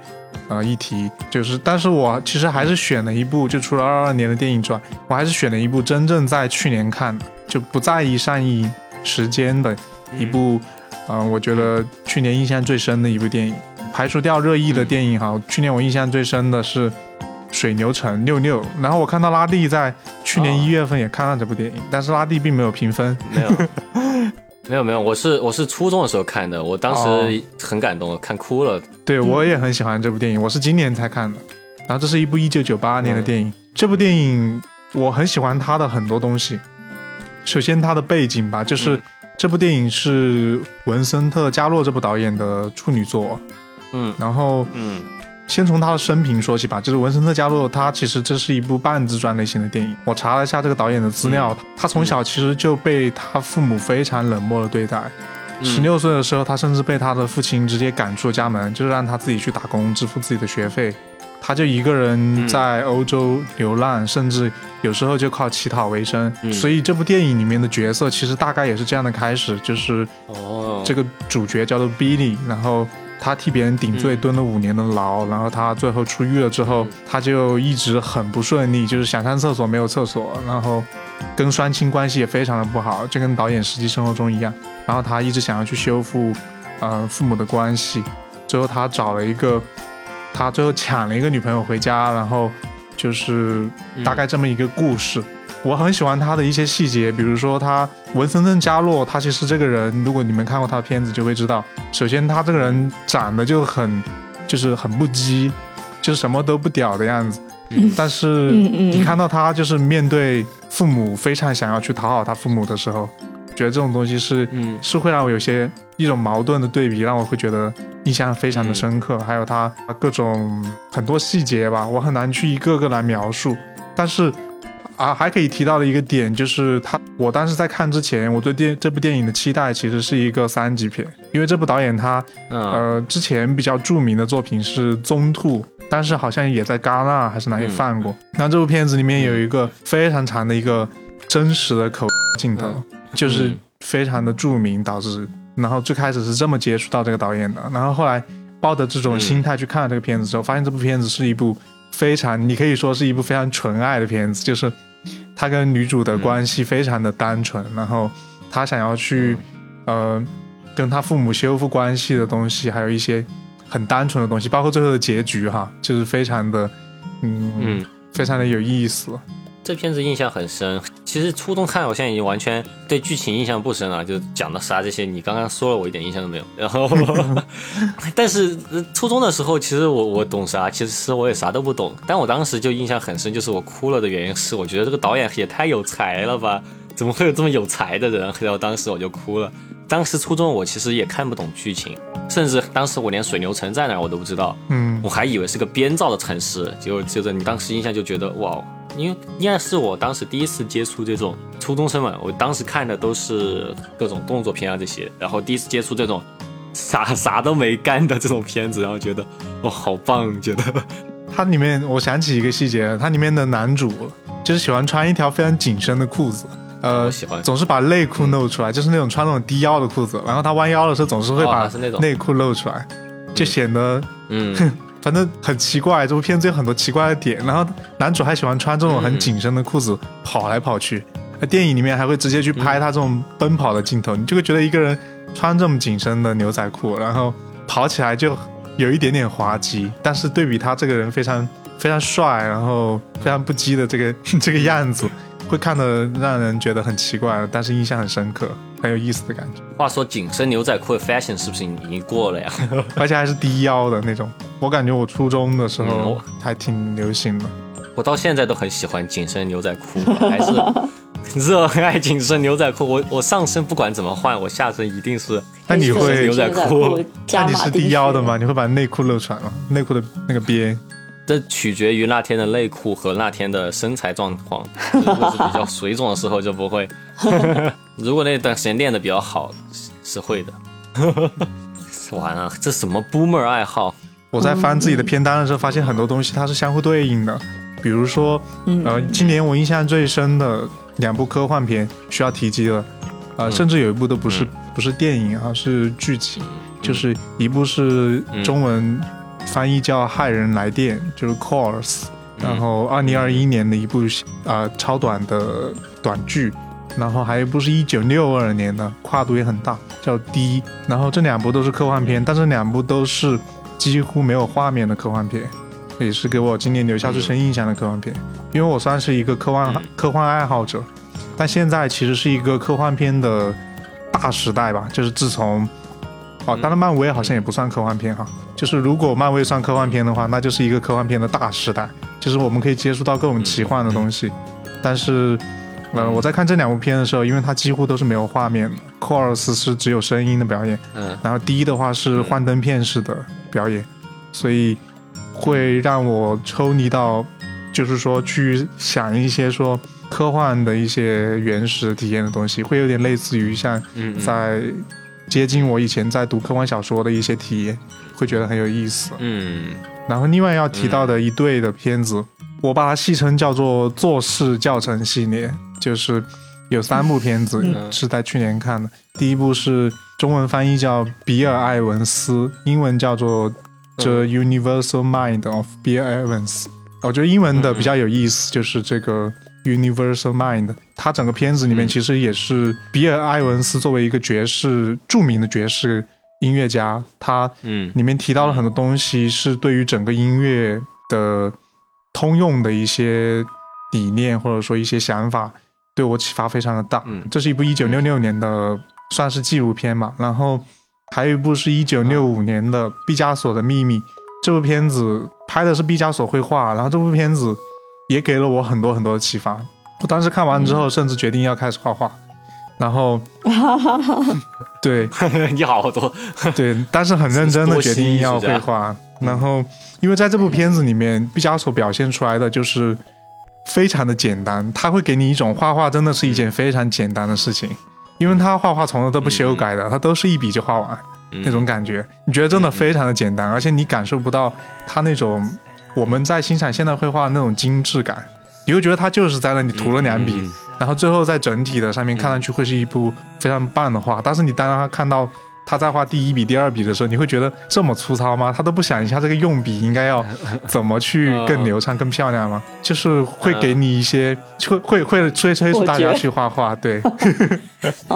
呃，议题。就是，但是我其实还是选了一部，就除了二二年的电影之外，我还是选了一部真正在去年看的，就不在意上映时间的一部，嗯，我觉得去年印象最深的一部电影。排除掉热议的电影哈，去年我印象最深的是。水牛城六六，然后我看到拉蒂在去年一月份也看了这部电影，但是拉蒂并没有评分，没有，没有没有，我是我是初中的时候看的，我当时很感动，看哭了。对我也很喜欢这部电影，我是今年才看的，然后这是一部一九九八年的电影，这部电影我很喜欢它的很多东西，首先它的背景吧，就是这部电影是文森特·加洛这部导演的处女作，嗯，然后嗯。先从他的生平说起吧，就是文森特·加洛，他其实这是一部半自传类型的电影。我查了一下这个导演的资料，他从小其实就被他父母非常冷漠的对待。十六岁的时候，他甚至被他的父亲直接赶出了家门，就是让他自己去打工支付自己的学费。他就一个人在欧洲流浪，甚至有时候就靠乞讨为生。所以这部电影里面的角色其实大概也是这样的开始，就是哦，这个主角叫做 Billy，然后。他替别人顶罪，蹲了五年的牢，然后他最后出狱了之后，他就一直很不顺利，就是想上厕所没有厕所，然后跟双亲关系也非常的不好，就跟导演实际生活中一样。然后他一直想要去修复，呃，父母的关系。最后他找了一个，他最后抢了一个女朋友回家，然后就是大概这么一个故事。我很喜欢他的一些细节，比如说他文森特·加洛，他其实这个人，如果你们看过他的片子，就会知道，首先他这个人长得就很，就是很不羁，就是什么都不屌的样子。但是你看到他就是面对父母非常想要去讨好他父母的时候，觉得这种东西是，是会让我有些一种矛盾的对比，让我会觉得印象非常的深刻。还有他各种很多细节吧，我很难去一个个来描述，但是。啊，还可以提到的一个点就是他，我当时在看之前，我对电这部电影的期待其实是一个三级片，因为这部导演他，呃，之前比较著名的作品是《棕兔》，但是好像也在戛纳还是哪里放过。那这部片子里面有一个非常长的一个真实的口镜头，就是非常的著名，导致然后最开始是这么接触到这个导演的，然后后来抱着这种心态去看了这个片子之后，发现这部片子是一部。非常，你可以说是一部非常纯爱的片子，就是他跟女主的关系非常的单纯，然后他想要去，呃，跟他父母修复关系的东西，还有一些很单纯的东西，包括最后的结局哈，就是非常的，嗯，非常的有意思。这片子印象很深，其实初中看，我现在已经完全对剧情印象不深了，就讲的啥这些，你刚刚说了，我一点印象都没有。然后，但是初中的时候，其实我我懂啥？其实我也啥都不懂。但我当时就印象很深，就是我哭了的原因是，我觉得这个导演也太有才了吧？怎么会有这么有才的人？然后当时我就哭了。当时初中我其实也看不懂剧情，甚至当时我连水牛城在哪我都不知道。嗯，我还以为是个编造的城市。就就是你当时印象就觉得哇。因为应该是我当时第一次接触这种初中生嘛，我当时看的都是各种动作片啊这些，然后第一次接触这种啥啥都没干的这种片子，然后觉得哦好棒，觉得。它里面我想起一个细节，它里面的男主就是喜欢穿一条非常紧身的裤子，呃，喜欢。总是把内裤露出来，就是那种穿那种低腰的裤子，然后他弯腰的时候总是会把内裤露出来，就显得嗯。反正很奇怪，这部片子有很多奇怪的点。然后男主还喜欢穿这种很紧身的裤子跑来跑去。那电影里面还会直接去拍他这种奔跑的镜头，你就会觉得一个人穿这么紧身的牛仔裤，然后跑起来就有一点点滑稽。但是对比他这个人非常非常帅，然后非常不羁的这个 这个样子。会看得让人觉得很奇怪，但是印象很深刻，很有意思的感觉。话说紧身牛仔裤的 fashion 是不是已经过了呀？而且还是低腰的那种。我感觉我初中的时候还挺流行的。我到现在都很喜欢紧身牛仔裤，还是 热爱紧身牛仔裤。我我上身不管怎么换，我下身一定是。那你会牛仔裤？那你是低腰的吗？你会把内裤露出来吗？内裤的那个边？这取决于那天的内裤和那天的身材状况。如果是比较水肿的时候就不会。如果那段时间练的比较好，是会的。完了，这什么 boomer 爱好？我在翻自己的片单的时候，发现很多东西它是相互对应的。比如说，呃，今年我印象最深的两部科幻片需要提及了，呃，甚至有一部都不是不是电影啊，是剧集，就是一部是中文翻译叫《骇人来电》，就是 Calls，然后二零二一年的一部啊超短的短剧，然后还有一部是一九六二年的，跨度也很大，叫《D》，然后这两部都是科幻片，但是两部都是几乎没有画面的科幻片。也是给我今年留下最深印象的科幻片，因为我算是一个科幻科幻爱好者，但现在其实是一个科幻片的大时代吧。就是自从哦，当然漫威好像也不算科幻片哈。就是如果漫威算科幻片的话，那就是一个科幻片的大时代，就是我们可以接触到各种奇幻的东西。但是，呃，我在看这两部片的时候，因为它几乎都是没有画面的，Chorus 是只有声音的表演，嗯，然后第一的话是幻灯片式的表演，所以。会让我抽离到，就是说去想一些说科幻的一些原始体验的东西，会有点类似于像在接近我以前在读科幻小说的一些体验，会觉得很有意思。嗯，然后另外要提到的一对的片子，我把它戏称叫做“做事教程”系列，就是有三部片子是在去年看的，第一部是中文翻译叫《比尔·艾文斯》，英文叫做。The Universal Mind of Bill Evans，我觉得英文的比较有意思，就是这个 Universal Mind。它整个片子里面其实也是比尔·埃文斯作为一个爵士著名的爵士音乐家，他嗯里面提到了很多东西，是对于整个音乐的通用的一些理念或者说一些想法，对我启发非常的大。这是一部一九六六年的算是纪录片嘛，然后。还有一部是一九六五年的《毕加索的秘密》，这部片子拍的是毕加索绘画，然后这部片子也给了我很多很多的启发。我当时看完之后，甚至决定要开始画画。然后，对，你好多，对，但是很认真的决定要绘画。然后，因为在这部片子里面，毕加索表现出来的就是非常的简单，他会给你一种画画真的是一件非常简单的事情。因为他画画从来都不修改的，他都是一笔就画完那种感觉，你觉得真的非常的简单，而且你感受不到他那种我们在欣赏现代绘画那种精致感，你会觉得他就是在那里涂了两笔，然后最后在整体的上面看上去会是一部非常棒的画，但是你当他看到。他在画第一笔、第二笔的时候，你会觉得这么粗糙吗？他都不想一下这个用笔应该要 怎么去更流畅、更漂亮吗？就是会给你一些，会会会催催促大家去画画。对。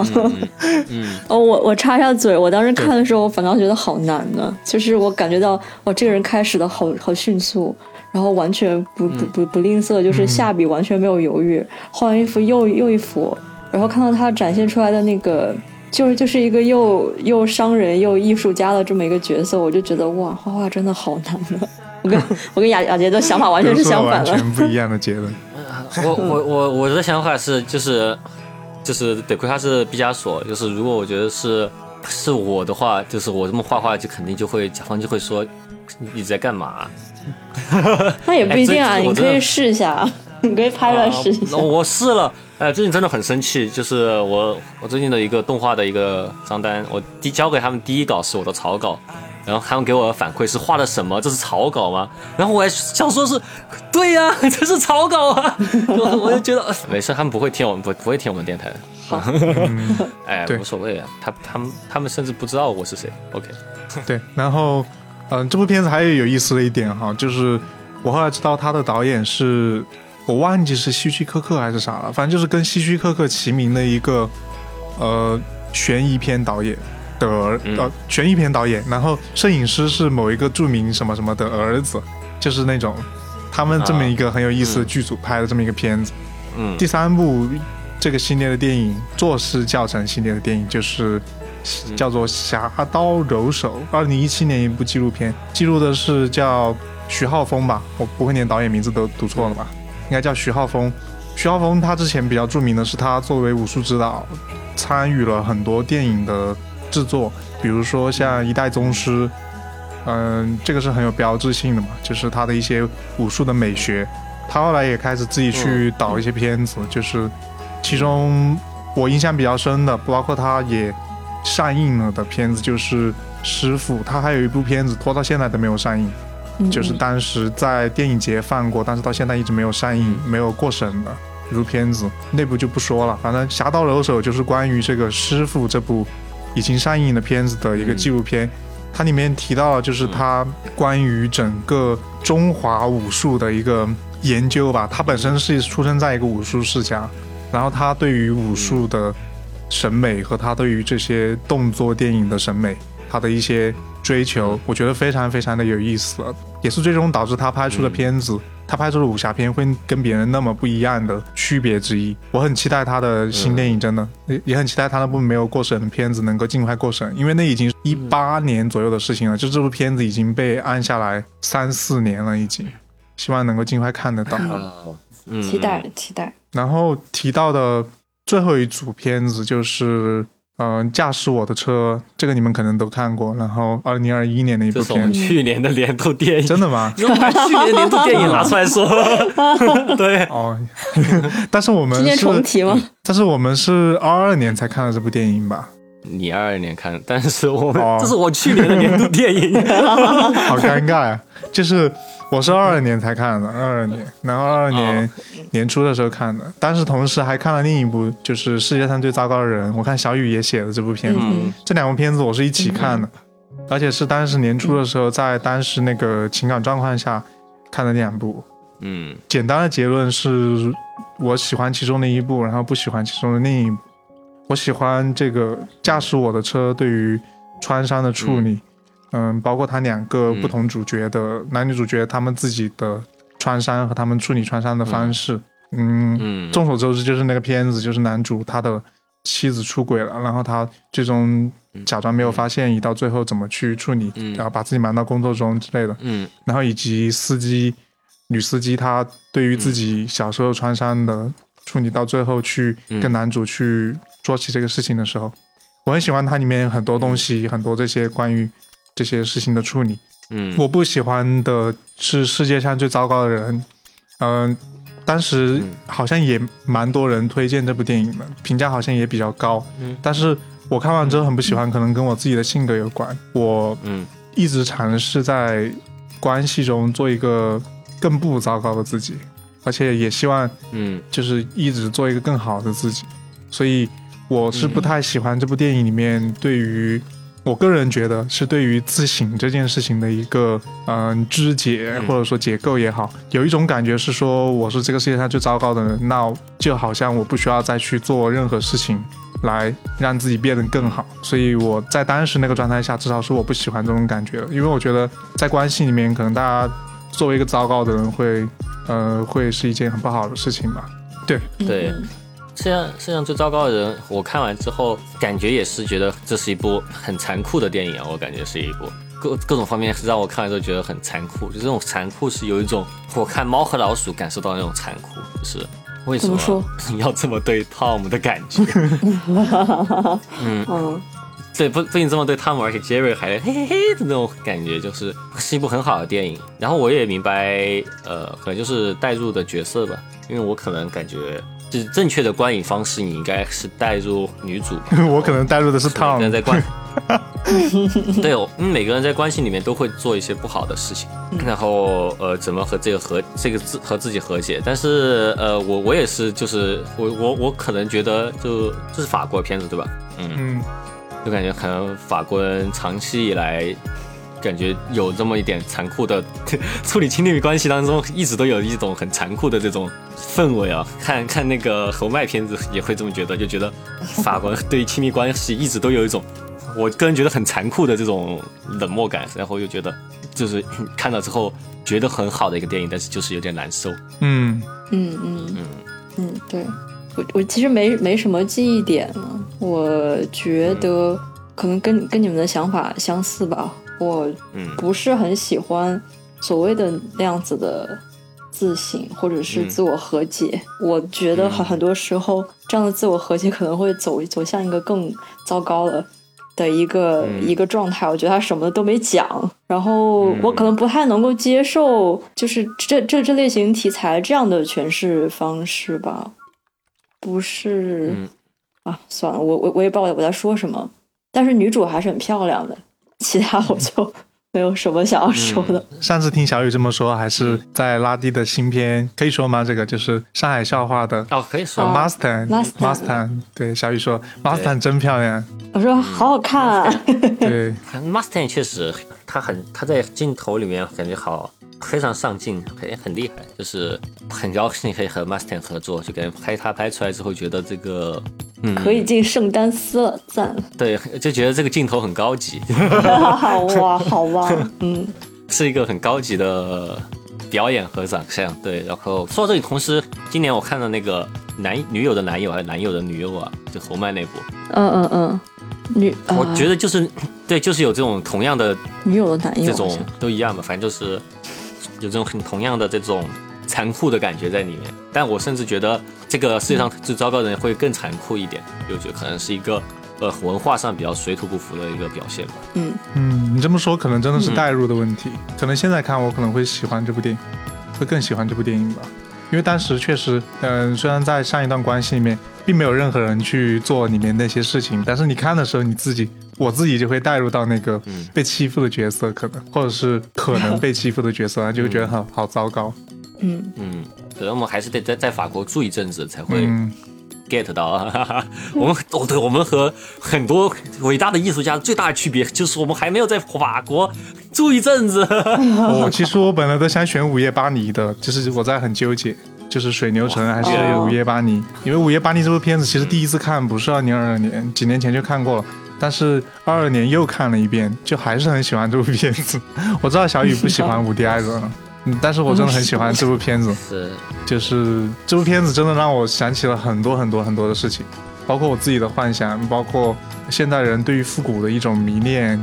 哦，我我插一下嘴，我当时看的时候，我反倒觉得好难呢。就是我感觉到，哇，这个人开始的好好迅速，然后完全不不不不吝啬，就是下笔完全没有犹豫，画完一幅又又一幅，然后看到他展现出来的那个。就是就是一个又又商人又艺术家的这么一个角色，我就觉得哇，画画真的好难的。我跟 我跟雅雅杰的想法完全是相反的，完全不一样的结论。我我我我的想法是，就是就是得亏他是毕加索，就是如果我觉得是是我的话，就是我这么画画，就肯定就会甲方就会说你在干嘛？那也不一定啊，你可以试一下，你可以拍来试一下。我试了。哎，最近真的很生气，就是我我最近的一个动画的一个账单，我第交给他们第一稿是我的草稿，然后他们给我的反馈是画的什么？这是草稿吗？然后我还想说是，对呀，这是草稿啊，我就觉得没事，他们不会听我们不不会听我们电台的，好，哎，无所谓啊，他他们他们甚至不知道我是谁，OK，对，然后嗯，这部片子还有有意思的一点哈，就是我后来知道他的导演是。我忘记是希区柯克还是啥了，反正就是跟希区柯克齐名的一个，呃，悬疑片导演的儿，呃，悬疑片导演。然后摄影师是某一个著名什么什么的儿子，就是那种他们这么一个很有意思的剧组拍的这么一个片子。嗯。第三部这个系列的电影，做事教程系列的电影，就是叫做《侠刀柔手》，二零一七年一部纪录片，记录的是叫徐浩峰吧，我不会连导演名字都读错了吧。应该叫徐浩峰。徐浩峰他之前比较著名的是，他作为武术指导，参与了很多电影的制作，比如说像《一代宗师》，嗯，这个是很有标志性的嘛，就是他的一些武术的美学。他后来也开始自己去导一些片子，就是其中我印象比较深的，包括他也上映了的片子，就是《师傅》。他还有一部片子拖到现在都没有上映，就是当时在电影节放过，但是到现在一直没有上映、没有过审的一部片子。那部就不说了，反正《侠盗柔手》就是关于这个师傅这部已经上映的片子的一个纪录片。它里面提到了，就是他关于整个中华武术的一个研究吧。他本身是出生在一个武术世家，然后他对于武术的审美和他对于这些动作电影的审美，他的一些。追求，我觉得非常非常的有意思，也是最终导致他拍出的片子，他拍出的武侠片会跟别人那么不一样的区别之一。我很期待他的新电影，真的也也很期待他那部没有过审的片子能够尽快过审，因为那已经一八年左右的事情了，就这部片子已经被按下来三四年了，已经，希望能够尽快看得到。期待期待。然后提到的最后一组片子就是。嗯，驾驶我的车，这个你们可能都看过。然后，二零二一年的一部片，去年的年度电影，真的吗？又把去年年度电影拿出来说，对哦。但是我们今年重提吗？但是我们是二二年才看的这部电影吧？你二二年看，但是我们这是我去年的年度电影，好尴尬呀，就是。我是二二年才看的，二二年，然后二二年年初的时候看的，但是同时还看了另一部，就是世界上最糟糕的人。我看小雨也写了这部片子，这两部片子我是一起看的，而且是当时年初的时候，在当时那个情感状况下看的两部。嗯，简单的结论是我喜欢其中的一部，然后不喜欢其中的另一部。我喜欢这个驾驶我的车对于创伤的处理。嗯，包括他两个不同主角的男女主角，他们自己的穿山和他们处理穿山的方式。嗯，众所周知，就是那个片子，就是男主他的妻子出轨了，然后他最终假装没有发现，以到最后怎么去处理，然后把自己瞒到工作中之类的。嗯，然后以及司机女司机，她对于自己小时候穿山的处理，到最后去跟男主去说起这个事情的时候，我很喜欢它里面很多东西，很多这些关于。这些事情的处理，嗯，我不喜欢的是世界上最糟糕的人，嗯，当时好像也蛮多人推荐这部电影的，评价好像也比较高，嗯，但是我看完之后很不喜欢，可能跟我自己的性格有关，我嗯一直尝试在关系中做一个更不糟糕的自己，而且也希望嗯。就是一直做一个更好的自己，所以我是不太喜欢这部电影里面对于。我个人觉得是对于自省这件事情的一个嗯肢解或者说结构也好，有一种感觉是说我是这个世界上最糟糕的人，那就好像我不需要再去做任何事情来让自己变得更好。所以我在当时那个状态下，至少是我不喜欢这种感觉的，因为我觉得在关系里面，可能大家作为一个糟糕的人会呃会是一件很不好的事情吧。对对。世界上世界上最糟糕的人，我看完之后感觉也是觉得这是一部很残酷的电影啊！我感觉是一部各各种方面让我看完之后觉得很残酷，就这种残酷是有一种我看猫和老鼠感受到那种残酷，就是为什么你要这么对汤姆的感觉？嗯嗯，对，不不仅这么对汤姆，而且杰瑞还嘿嘿嘿的那种感觉，就是是一部很好的电影。然后我也明白，呃，可能就是代入的角色吧，因为我可能感觉。就是正确的观影方式，你应该是带入女主。我可能带入的是汤姆。在关，对哦，每个人在关系里面都会做一些不好的事情，然后呃，怎么和这个和这个自和自己和解？但是呃，我我也是，就是我我我可能觉得，就这是法国片子对吧？嗯嗯，就感觉可能法国人长期以来。感觉有这么一点残酷的 处理亲密关系当中，一直都有一种很残酷的这种氛围啊。看看那个侯麦片子也会这么觉得，就觉得法国对亲密关系一直都有一种，我个人觉得很残酷的这种冷漠感。然后又觉得就是看到之后觉得很好的一个电影，但是就是有点难受。嗯嗯嗯嗯嗯，对我我其实没没什么记忆点了，我觉得可能跟跟你们的想法相似吧。我不是很喜欢所谓的那样子的自省或者是自我和解。我觉得很很多时候，这样的自我和解可能会走走向一个更糟糕的的一个一个状态。我觉得他什么都没讲，然后我可能不太能够接受，就是这这这类型题材这样的诠释方式吧。不是啊，算了，我我我也不知道我在说什么。但是女主还是很漂亮的。其他我就没有什么想要说的。上次听小雨这么说，还是在拉蒂的新片，可以说吗？这个就是上海笑话的哦，可以说。Mustang，Mustang，对，小雨说 Mustang 真漂亮。我说好好看啊。对，Mustang 确实，他很他在镜头里面感觉好。非常上镜，很很厉害，就是很高兴可以和 Mustang 合作，就感觉拍他拍出来之后，觉得这个嗯可以进圣丹斯了，赞。对，就觉得这个镜头很高级。好 哇，好哇，嗯，是一个很高级的表演和长相。对，然后说到这里，同时今年我看到那个男女友的男友还是男友的女友啊，就侯麦那部。嗯嗯嗯，女，我觉得就是对，就是有这种同样的女友的男友，这种都一样嘛，反正就是。有这种很同样的这种残酷的感觉在里面，但我甚至觉得这个世界上最糟糕的人会更残酷一点，就觉得可能是一个呃文化上比较水土不服的一个表现吧。嗯嗯，你这么说可能真的是代入的问题，可能现在看我可能会喜欢这部电影，会更喜欢这部电影吧，因为当时确实，嗯，虽然在上一段关系里面并没有任何人去做里面那些事情，但是你看的时候你自己。我自己就会带入到那个被欺负的角色，可能或者是可能被欺负的角色，就会觉得好好糟糕。嗯嗯，可能我们还是得在在法国住一阵子才会 get 到。我们哦，对，我们和很多伟大的艺术家最大的区别就是我们还没有在法国住一阵子。哦，其实我本来都想选《午夜巴黎》的，就是我在很纠结，就是《水牛城》还是《午夜巴黎》，因为《午夜巴黎》这部片子其实第一次看不是二零二二年，几年前就看过了。但是二二年又看了一遍，就还是很喜欢这部片子。我知道小雨不喜欢 伍迪·艾伦，嗯，但是我真的很喜欢 这部片子。是，就是这部片子真的让我想起了很多很多很多的事情，包括我自己的幻想，包括现代人对于复古的一种迷恋，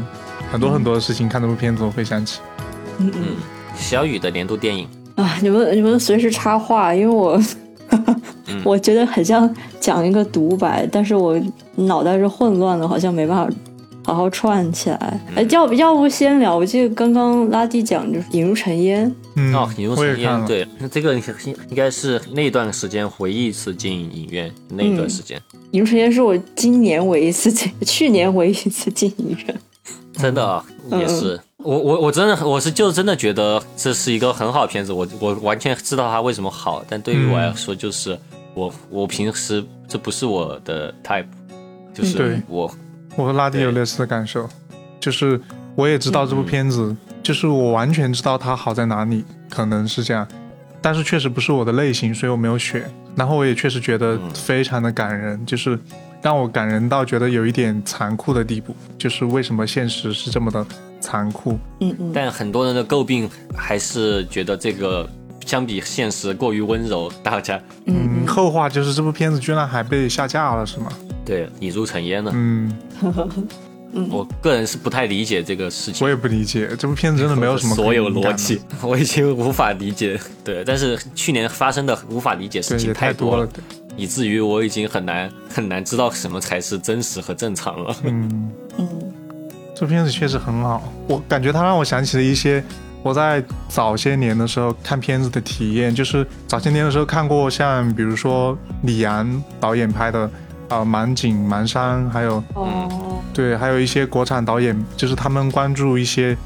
很多很多的事情。看这部片子我会想起。嗯嗯，小雨的年度电影啊，你们你们随时插话，因为我。我觉得很像讲一个独白，但是我脑袋是混乱的，好像没办法好好串起来。哎，要不要不先聊？我记得刚刚拉蒂讲就是《引入尘烟》。哦，《引入尘烟》对，那这个应应该是那段时间唯一一次进影院那段时间。《引入尘烟》是我今年唯一一次进，去年唯一一次进影院。真的也是，我我我真的我是就真的觉得这是一个很好的片子，我我完全知道它为什么好，但对于我来说就是。我我平时这不是我的 type，就是我我和拉蒂有类似的感受，就是我也知道这部片子，就是我完全知道它好在哪里，可能是这样，但是确实不是我的类型，所以我没有选。然后我也确实觉得非常的感人，就是让我感人到觉得有一点残酷的地步，就是为什么现实是这么的残酷？嗯嗯。但很多人的诟病还是觉得这个。相比现实过于温柔，大家嗯，后话就是这部片子居然还被下架了，是吗？对，已入尘烟了。嗯，我个人是不太理解这个事情。我也不理解这部片子真的没有什么所有逻辑，我已经无法理解。对，但是去年发生的无法理解事情太多了，以至于我已经很难很难知道什么才是真实和正常了。嗯嗯，这片子确实很好，我感觉它让我想起了一些。我在早些年的时候看片子的体验，就是早些年的时候看过像比如说李安导演拍的啊《满井满山》，还有哦，对，还有一些国产导演，就是他们关注一些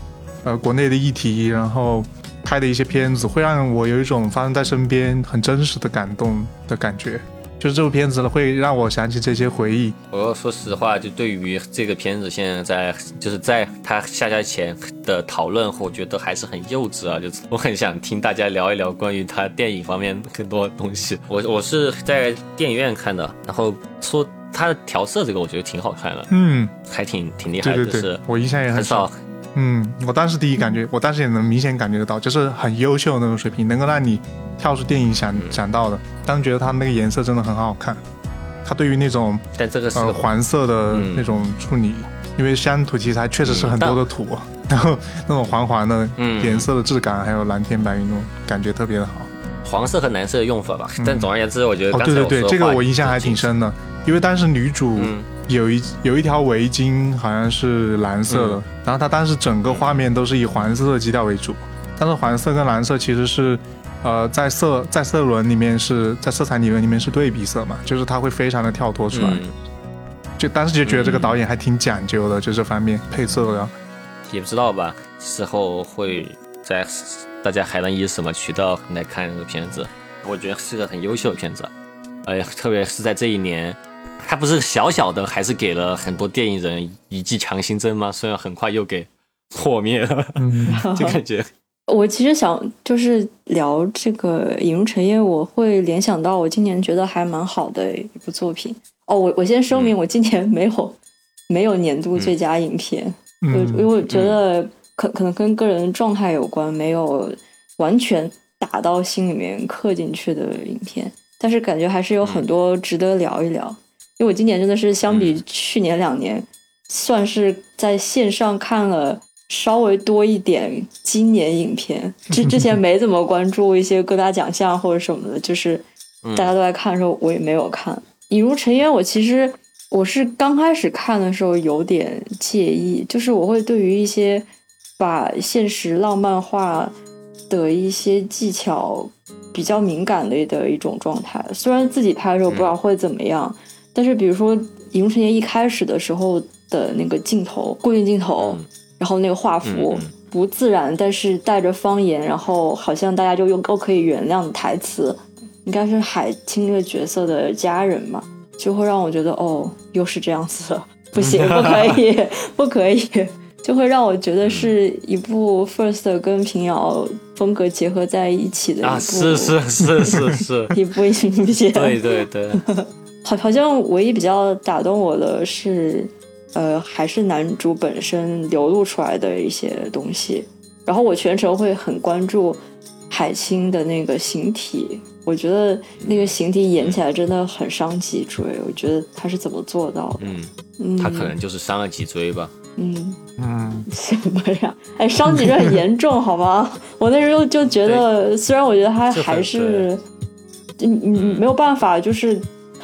呃国内的议题，然后拍的一些片子，会让我有一种发生在身边很真实的感动的感觉。就是这部片子呢，会让我想起这些回忆。我说实话，就对于这个片子，现在在就是在它下架前的讨论，我觉得还是很幼稚啊。就是我很想听大家聊一聊关于它电影方面更多东西。我我是在电影院看的，然后说它的调色这个，我觉得挺好看的，嗯，还挺挺厉害的。就是我印象也很少。嗯，我当时第一感觉，我当时也能明显感觉得到，就是很优秀的那种水平，能够让你跳出电影想想到的。当时觉得它那个颜色真的很好看，它对于那种但这个呃黄色的那种处理，因为乡土题材确实是很多的土，然后那种黄黄的颜色的质感，还有蓝天白云那种感觉特别的好。黄色和蓝色的用法吧，但总而言之，我觉得哦对对对，这个我印象还挺深的，因为当时女主。有一有一条围巾，好像是蓝色的，然后它当时整个画面都是以黄色的基调为主，但是黄色跟蓝色其实是，呃，在色在色轮里面是在色彩理论里面是对比色嘛，就是它会非常的跳脱出来，就当时就觉得这个导演还挺讲究的，就这方面配色的。也不知道吧，之后会在大家还能以什么渠道来看这个片子？我觉得是个很优秀的片子，哎，特别是在这一年，它不是小小的，还是给了很多电影人一剂强心针吗？虽然很快又给破灭了，就感觉。我其实想就是聊这个《引入尘烟》，我会联想到我今年觉得还蛮好的一部作品。哦，我我先声明，我今年没有 没有年度最佳影片，我因为我觉得可可能跟个人状态有关，没有完全打到心里面刻进去的影片。但是感觉还是有很多值得聊一聊，因为我今年真的是相比去年两年，算是在线上看了。稍微多一点今年影片，之之前没怎么关注一些各大奖项或者什么的，就是大家都在看的时候，我也没有看《引入尘烟》。我其实我是刚开始看的时候有点介意，就是我会对于一些把现实浪漫化的一些技巧比较敏感的的一种状态。虽然自己拍的时候不知道会怎么样，但是比如说《引入尘烟》一开始的时候的那个镜头，固定镜头。然后那个画幅不自然，但是带着方言，然后好像大家就又都可以原谅的台词，应该是海清这个角色的家人嘛，就会让我觉得哦，又是这样子了，不行，不可以，不可以，就会让我觉得是一部 First 跟平遥风格结合在一起的一部，啊，是是是是是，一部影片，对对对，好，好像唯一比较打动我的是。呃，还是男主本身流露出来的一些东西。然后我全程会很关注海清的那个形体，我觉得那个形体演起来真的很伤脊椎。我觉得他是怎么做到的？嗯，他可能就是伤了脊椎吧。嗯嗯，什么呀？哎，伤脊椎很严重，好吗？我那时候就觉得，虽然我觉得他还是，你你没有办法，就是。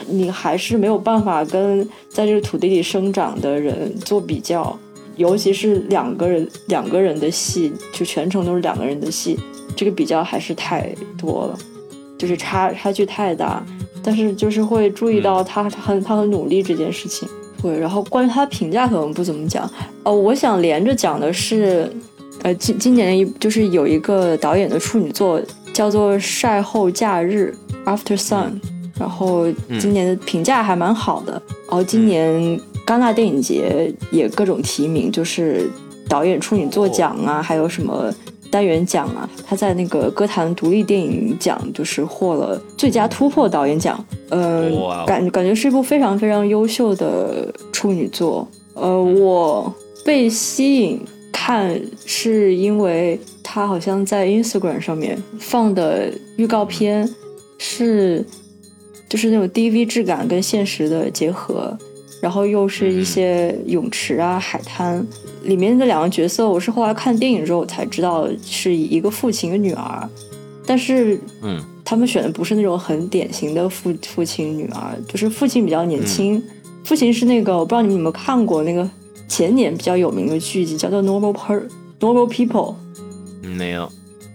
你还是没有办法跟在这个土地里生长的人做比较，尤其是两个人两个人的戏，就全程都是两个人的戏，这个比较还是太多了，就是差差距太大。但是就是会注意到他很他很努力这件事情。对，然后关于他的评价可能不怎么讲。呃，我想连着讲的是，呃，今今年一就是有一个导演的处女作叫做《晒后假日》（After Sun）。然后今年的评价还蛮好的，然后今年戛纳电影节也各种提名，就是导演处女作奖啊，还有什么单元奖啊。他在那个歌坛独立电影奖就是获了最佳突破导演奖，呃，感感觉是一部非常非常优秀的处女作。呃，我被吸引看是因为他好像在 Instagram 上面放的预告片是。就是那种 DV 质感跟现实的结合，然后又是一些泳池啊、海滩里面的两个角色，我是后来看电影之后才知道是一个父亲一个女儿，但是嗯，他们选的不是那种很典型的父父亲女儿，就是父亲比较年轻，父亲是那个我不知道你们有没有看过那个前年比较有名的剧集叫做 Normal Per Normal People，没有，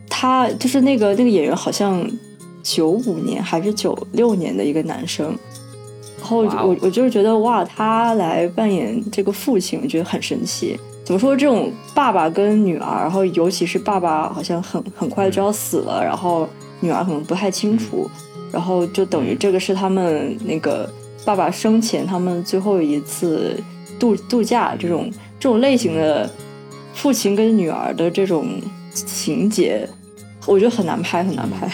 他就是那个那个演员好像。九五年还是九六年的一个男生，然后我我就是觉得哇，他来扮演这个父亲，我觉得很神奇。怎么说这种爸爸跟女儿，然后尤其是爸爸好像很很快就要死了，然后女儿可能不太清楚，然后就等于这个是他们那个爸爸生前他们最后一次度度假，这种这种类型的父亲跟女儿的这种情节，我觉得很难拍，很难拍。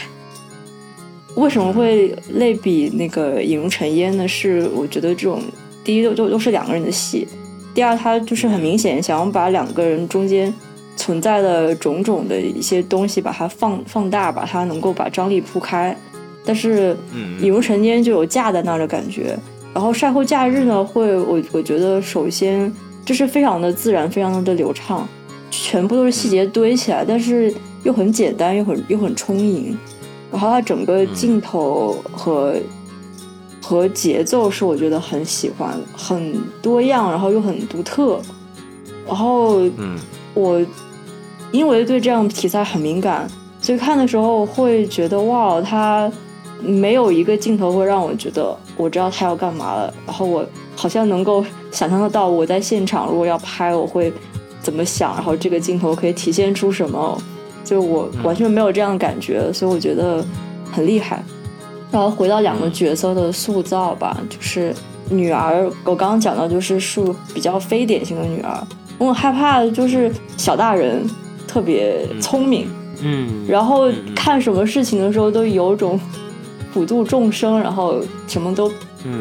为什么会类比那个《引入尘烟》呢？是我觉得这种第一都都都是两个人的戏，第二他就是很明显想要把两个人中间存在的种种的一些东西把它放放大，把它能够把张力铺开。但是《引入尘烟》就有架在那儿的感觉，然后《晒后假日》呢，会我我觉得首先就是非常的自然，非常的流畅，全部都是细节堆起来，但是又很简单，又很又很充盈。然后它整个镜头和和节奏是我觉得很喜欢，很多样，然后又很独特。然后，嗯，我因为对这样题材很敏感，所以看的时候会觉得哇，它没有一个镜头会让我觉得我知道他要干嘛了。然后我好像能够想象得到，我在现场如果要拍，我会怎么想，然后这个镜头可以体现出什么，就我完全没有这样的感觉，所以我觉得很厉害。然后回到两个角色的塑造吧，就是女儿，我刚刚讲到就是树比较非典型的女儿，我很害怕的就是小大人特别聪明，嗯，然后看什么事情的时候都有种普度众生，然后什么都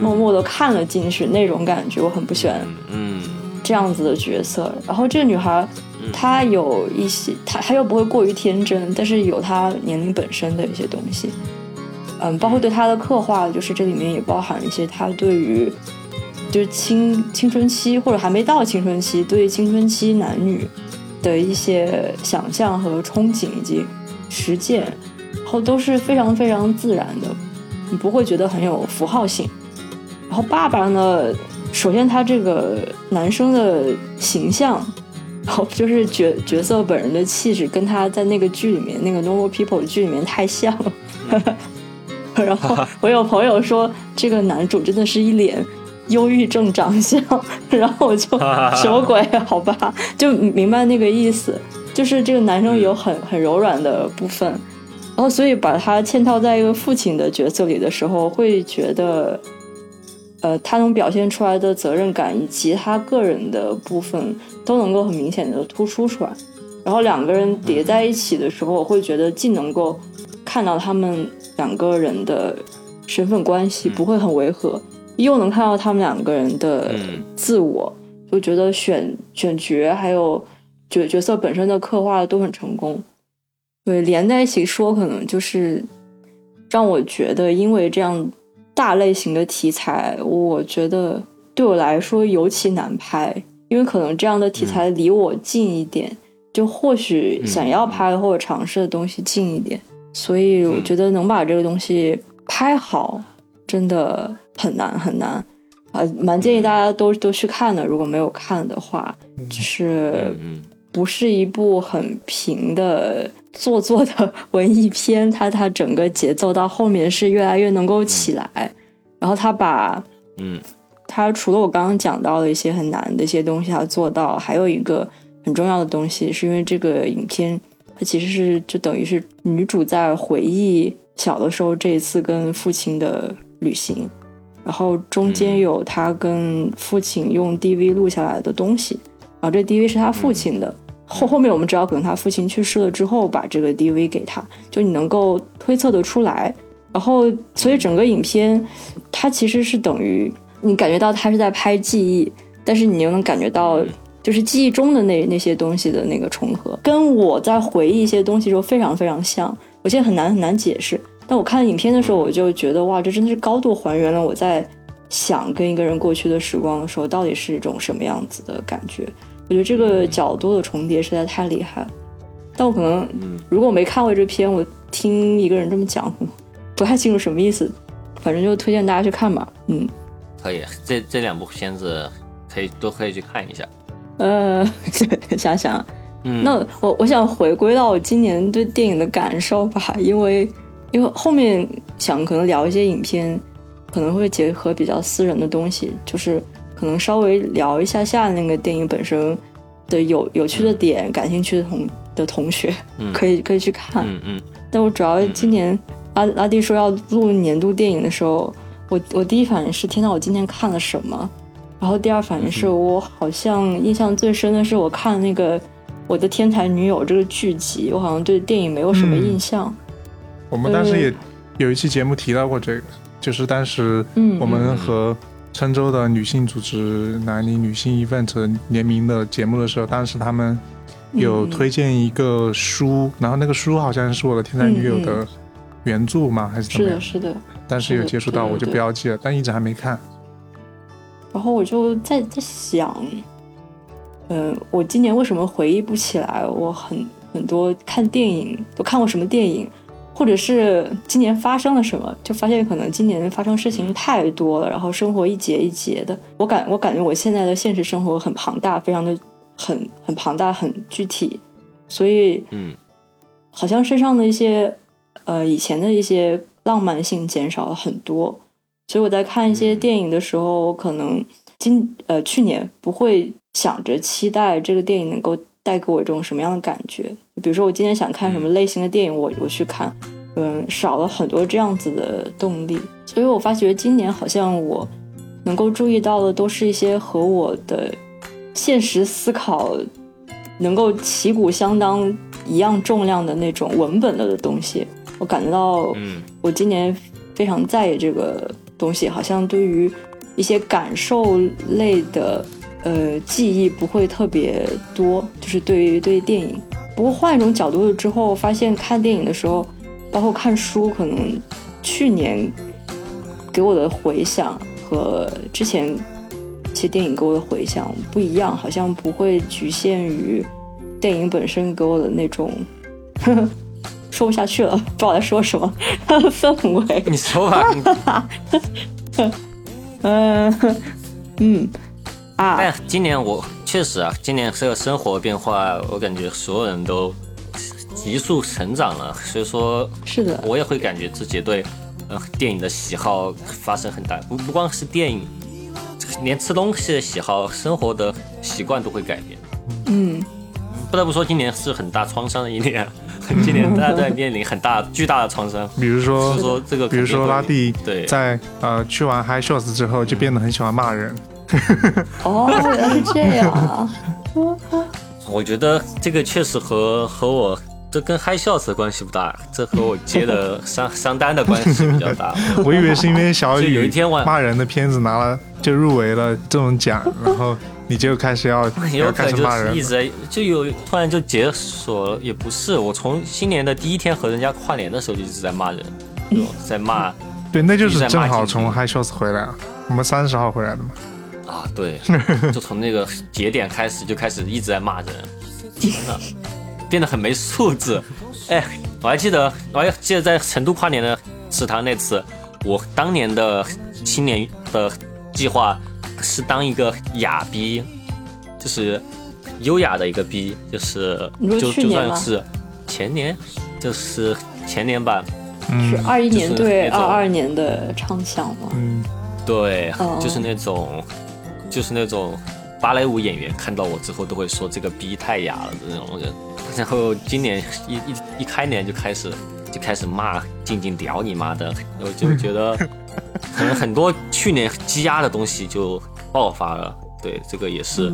默默的看了进去那种感觉，我很不喜欢，嗯，这样子的角色。然后这个女孩他有一些，他他又不会过于天真，但是有他年龄本身的一些东西。嗯，包括对他的刻画，就是这里面也包含一些他对于，就是青青春期或者还没到青春期，对青春期男女的一些想象和憧憬以及实践，然后都是非常非常自然的，你不会觉得很有符号性。然后爸爸呢，首先他这个男生的形象，然后就是角角色本人的气质，跟他在那个剧里面那个 Normal People 剧里面太像了。然后 我有朋友说，这个男主真的是一脸忧郁症长相，然后我就什么鬼？好吧，就明白那个意思，就是这个男生有很很柔软的部分，然后所以把他嵌套在一个父亲的角色里的时候，会觉得，呃，他能表现出来的责任感以及他个人的部分都能够很明显的突出出来，然后两个人叠在一起的时候，我会觉得既能够看到他们。两个人的身份关系不会很违和，又能看到他们两个人的自我，就觉得选选角还有角角色本身的刻画都很成功。对，连在一起说，可能就是让我觉得，因为这样大类型的题材，我觉得对我来说尤其难拍，因为可能这样的题材离我近一点，就或许想要拍或者尝试的东西近一点。所以我觉得能把这个东西拍好，真的很难很难啊！蛮建议大家都都去看的，如果没有看的话，就是不是一部很平的做作的文艺片，它它整个节奏到后面是越来越能够起来，然后他把嗯，他除了我刚刚讲到的一些很难的一些东西，他做到还有一个很重要的东西，是因为这个影片。它其实是就等于是女主在回忆小的时候这一次跟父亲的旅行，然后中间有她跟父亲用 DV 录下来的东西，然后这 DV 是他父亲的。后后面我们知道，可能他父亲去世了之后，把这个 DV 给他，就你能够推测得出来。然后，所以整个影片它其实是等于你感觉到他是在拍记忆，但是你又能感觉到。就是记忆中的那那些东西的那个重合，跟我在回忆一些东西时候非常非常像。我现在很难很难解释，但我看影片的时候，我就觉得哇，这真的是高度还原了我在想跟一个人过去的时光的时候，到底是一种什么样子的感觉。我觉得这个角度的重叠实在太厉害了。但我可能如果我没看过这篇，我听一个人这么讲，不太清楚什么意思。反正就推荐大家去看吧。嗯，可以，这这两部片子可以都可以去看一下。呃，想想，嗯，那我我想回归到我今年对电影的感受吧，因为因为后面想可能聊一些影片，可能会结合比较私人的东西，就是可能稍微聊一下下那个电影本身的有有趣的点，感兴趣的同的同学可以可以去看，嗯嗯。但我主要今年阿阿弟说要录年度电影的时候，我我第一反应是，天呐，我今年看了什么？然后第二反应是我好像印象最深的是我看那个《我的天才女友》这个剧集，我好像对电影没有什么印象。我们当时也有一期节目提到过这个，就是当时我们和郴州的女性组织“南宁女性 event” 联名的节目的时候，当时他们有推荐一个书，然后那个书好像是我的天才女友的原著嘛，还是怎么样？是的，是的。但是有接触到，我就不要记了，但一直还没看。然后我就在在想，嗯，我今年为什么回忆不起来？我很很多看电影都看过什么电影，或者是今年发生了什么？就发现可能今年发生事情太多了，然后生活一节一节的。我感我感觉我现在的现实生活很庞大，非常的很很庞大，很具体，所以嗯，好像身上的一些呃以前的一些浪漫性减少了很多。所以我在看一些电影的时候，我可能今呃去年不会想着期待这个电影能够带给我一种什么样的感觉。比如说我今天想看什么类型的电影，我我去看，嗯，少了很多这样子的动力。所以我发觉今年好像我能够注意到的都是一些和我的现实思考能够旗鼓相当一样重量的那种文本类的东西。我感觉到，嗯，我今年非常在意这个东西，好像对于。一些感受类的呃记忆不会特别多，就是对于对于电影。不过换一种角度之后，发现看电影的时候，包括看书，可能去年给我的回响和之前其实电影给我的回响不一样，好像不会局限于电影本身给我的那种呵呵 说不下去了，不知道在说什么氛围。你说吧。嗯嗯啊！哎，今年我确实啊，今年这个生活变化，我感觉所有人都急速成长了，所以说，是的，我也会感觉自己对呃电影的喜好发生很大，不不光是电影，连吃东西的喜好、生活的习惯都会改变。嗯，不得不说，今年是很大创伤的一年。今年大家在面临很大巨大的创伤，比如说说这个，比如说拉蒂对，在呃去完 High Shots 之后就变得很喜欢骂人。哦，原来是这样啊！我觉得这个确实和和我这跟 High Shots 的关系不大，这和我接的商商单的关系比较大。我以为是因为小雨有一天晚骂人的片子拿了就入围了这种奖，然后。你就开始要 有可能就是一直在就有突然就解锁了，也不是我从新年的第一天和人家跨年的时候就一直在骂人，在骂。对，那就是正好从 High Shows 回来啊，我们三十号回来的嘛。啊，对，就从那个节点开始就开始一直在骂人，天呐，变得很没素质。哎，我还记得，我还记得在成都跨年的食堂那次，我当年的新年的计划。是当一个哑逼，就是优雅的一个逼，就是就就算是前年，就是前年吧，是二一年对二二年的畅想吗？嗯，对，就是那种就是那种芭蕾舞演员看到我之后都会说这个逼太雅了的那种人。然后今年一一一开年就开始就开始骂静静屌你妈的，我就觉得。可能很多去年积压的东西就爆发了，对，这个也是，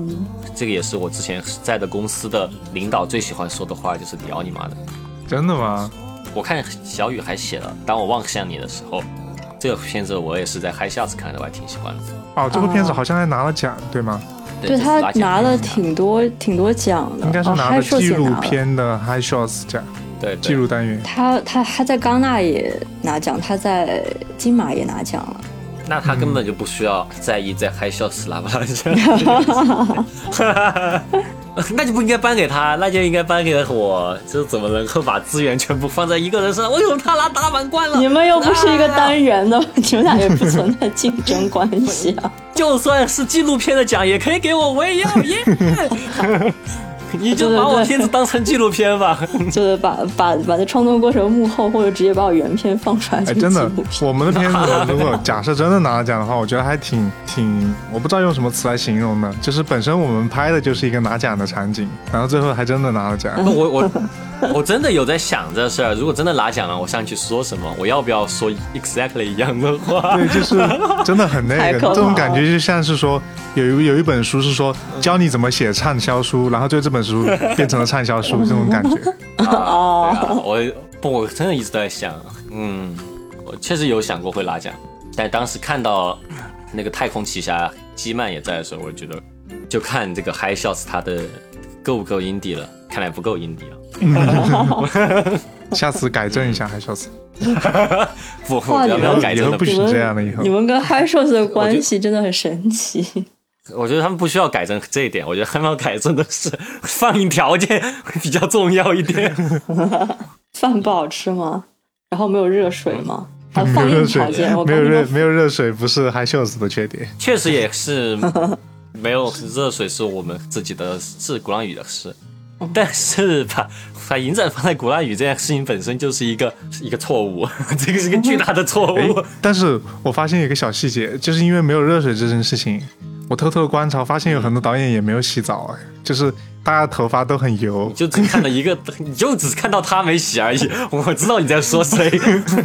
这个也是我之前在的公司的领导最喜欢说的话，就是“屌你妈的”。真的吗？我看小雨还写了“当我望向你的时候”，这个片子我也是在嗨下子看的，我还挺喜欢的。哦，这部片子好像还拿了奖，对吗？对他拿了挺多挺多奖的，应该是拿了纪录片的 High Shots 奖。对，记录单元，他他他在戛纳也拿奖，他在金马也拿奖了。那他根本就不需要在意在嗨笑死拉不拿奖，那就不应该颁给他，那就应该颁给我。这怎么能够把资源全部放在一个人身上？为什么他拿大满贯了？你们又不是一个单元的，你们俩也不存在竞争关系啊。就算是纪录片的奖也可以给我，我也要耶。你就把我片子当成纪录片吧，就是把把把这创作过程幕后，或者直接把我原片放出来。哎，真的，我们的片子 如果假设真的拿了奖的话，我觉得还挺挺，我不知道用什么词来形容的，就是本身我们拍的就是一个拿奖的场景，然后最后还真的拿了奖。我我 我真的有在想这事儿，如果真的拿奖了，我上去说什么？我要不要说 exactly 一样的话？对，就是真的很那个，这种感觉就像是说有一有一本书是说教你怎么写畅销书，然后就这本。书变成了畅销书，这种感觉啊！我不，我真的一直在想，嗯，我确实有想过会拿奖，但当时看到那个太空奇侠基曼也在的时候，我觉得就看这个 High Shots 他的够不够 indie 了，看来不够 indie 了。下次改正一下 High Shots。不，不要改正，不许这样的以后。你们跟 High Shots 的关系真的很神奇。我觉得他们不需要改正这一点，我觉得他们要改正的是放映条件比较重要一点。饭不好吃吗？然后没有热水吗？还有放映条件，没有热没有热水不是嗨秀子的缺点。确实也是没有热水是我们自己的是鼓浪屿的事，但是吧。把影展放在鼓浪屿这件事情本身就是一个一个错误，这个是个巨大的错误。但是我发现一个小细节，就是因为没有热水这件事情，我偷偷观察，发现有很多导演也没有洗澡，哎，就是大家头发都很油。就只看了一个，你就只看到他没洗而已。我知道你在说谁。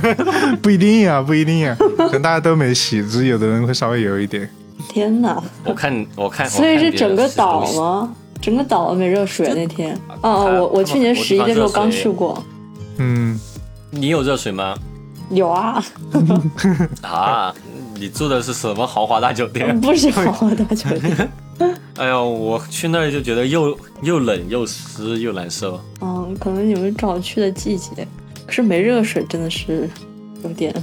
不一定呀，不一定呀，可能大家都没洗，只是有的人会稍微油一点。天哪！我看，我看，所以是整个岛吗？整个岛没热水那天？哦，我我去年十一的时候刚去过。嗯，你有热水吗？有啊。啊。你住的是什么豪华大酒店？不是豪华大酒店。哎呦，我去那儿就觉得又又冷又湿又难受。嗯，可能你们找去的季节，可是没热水真的是有点。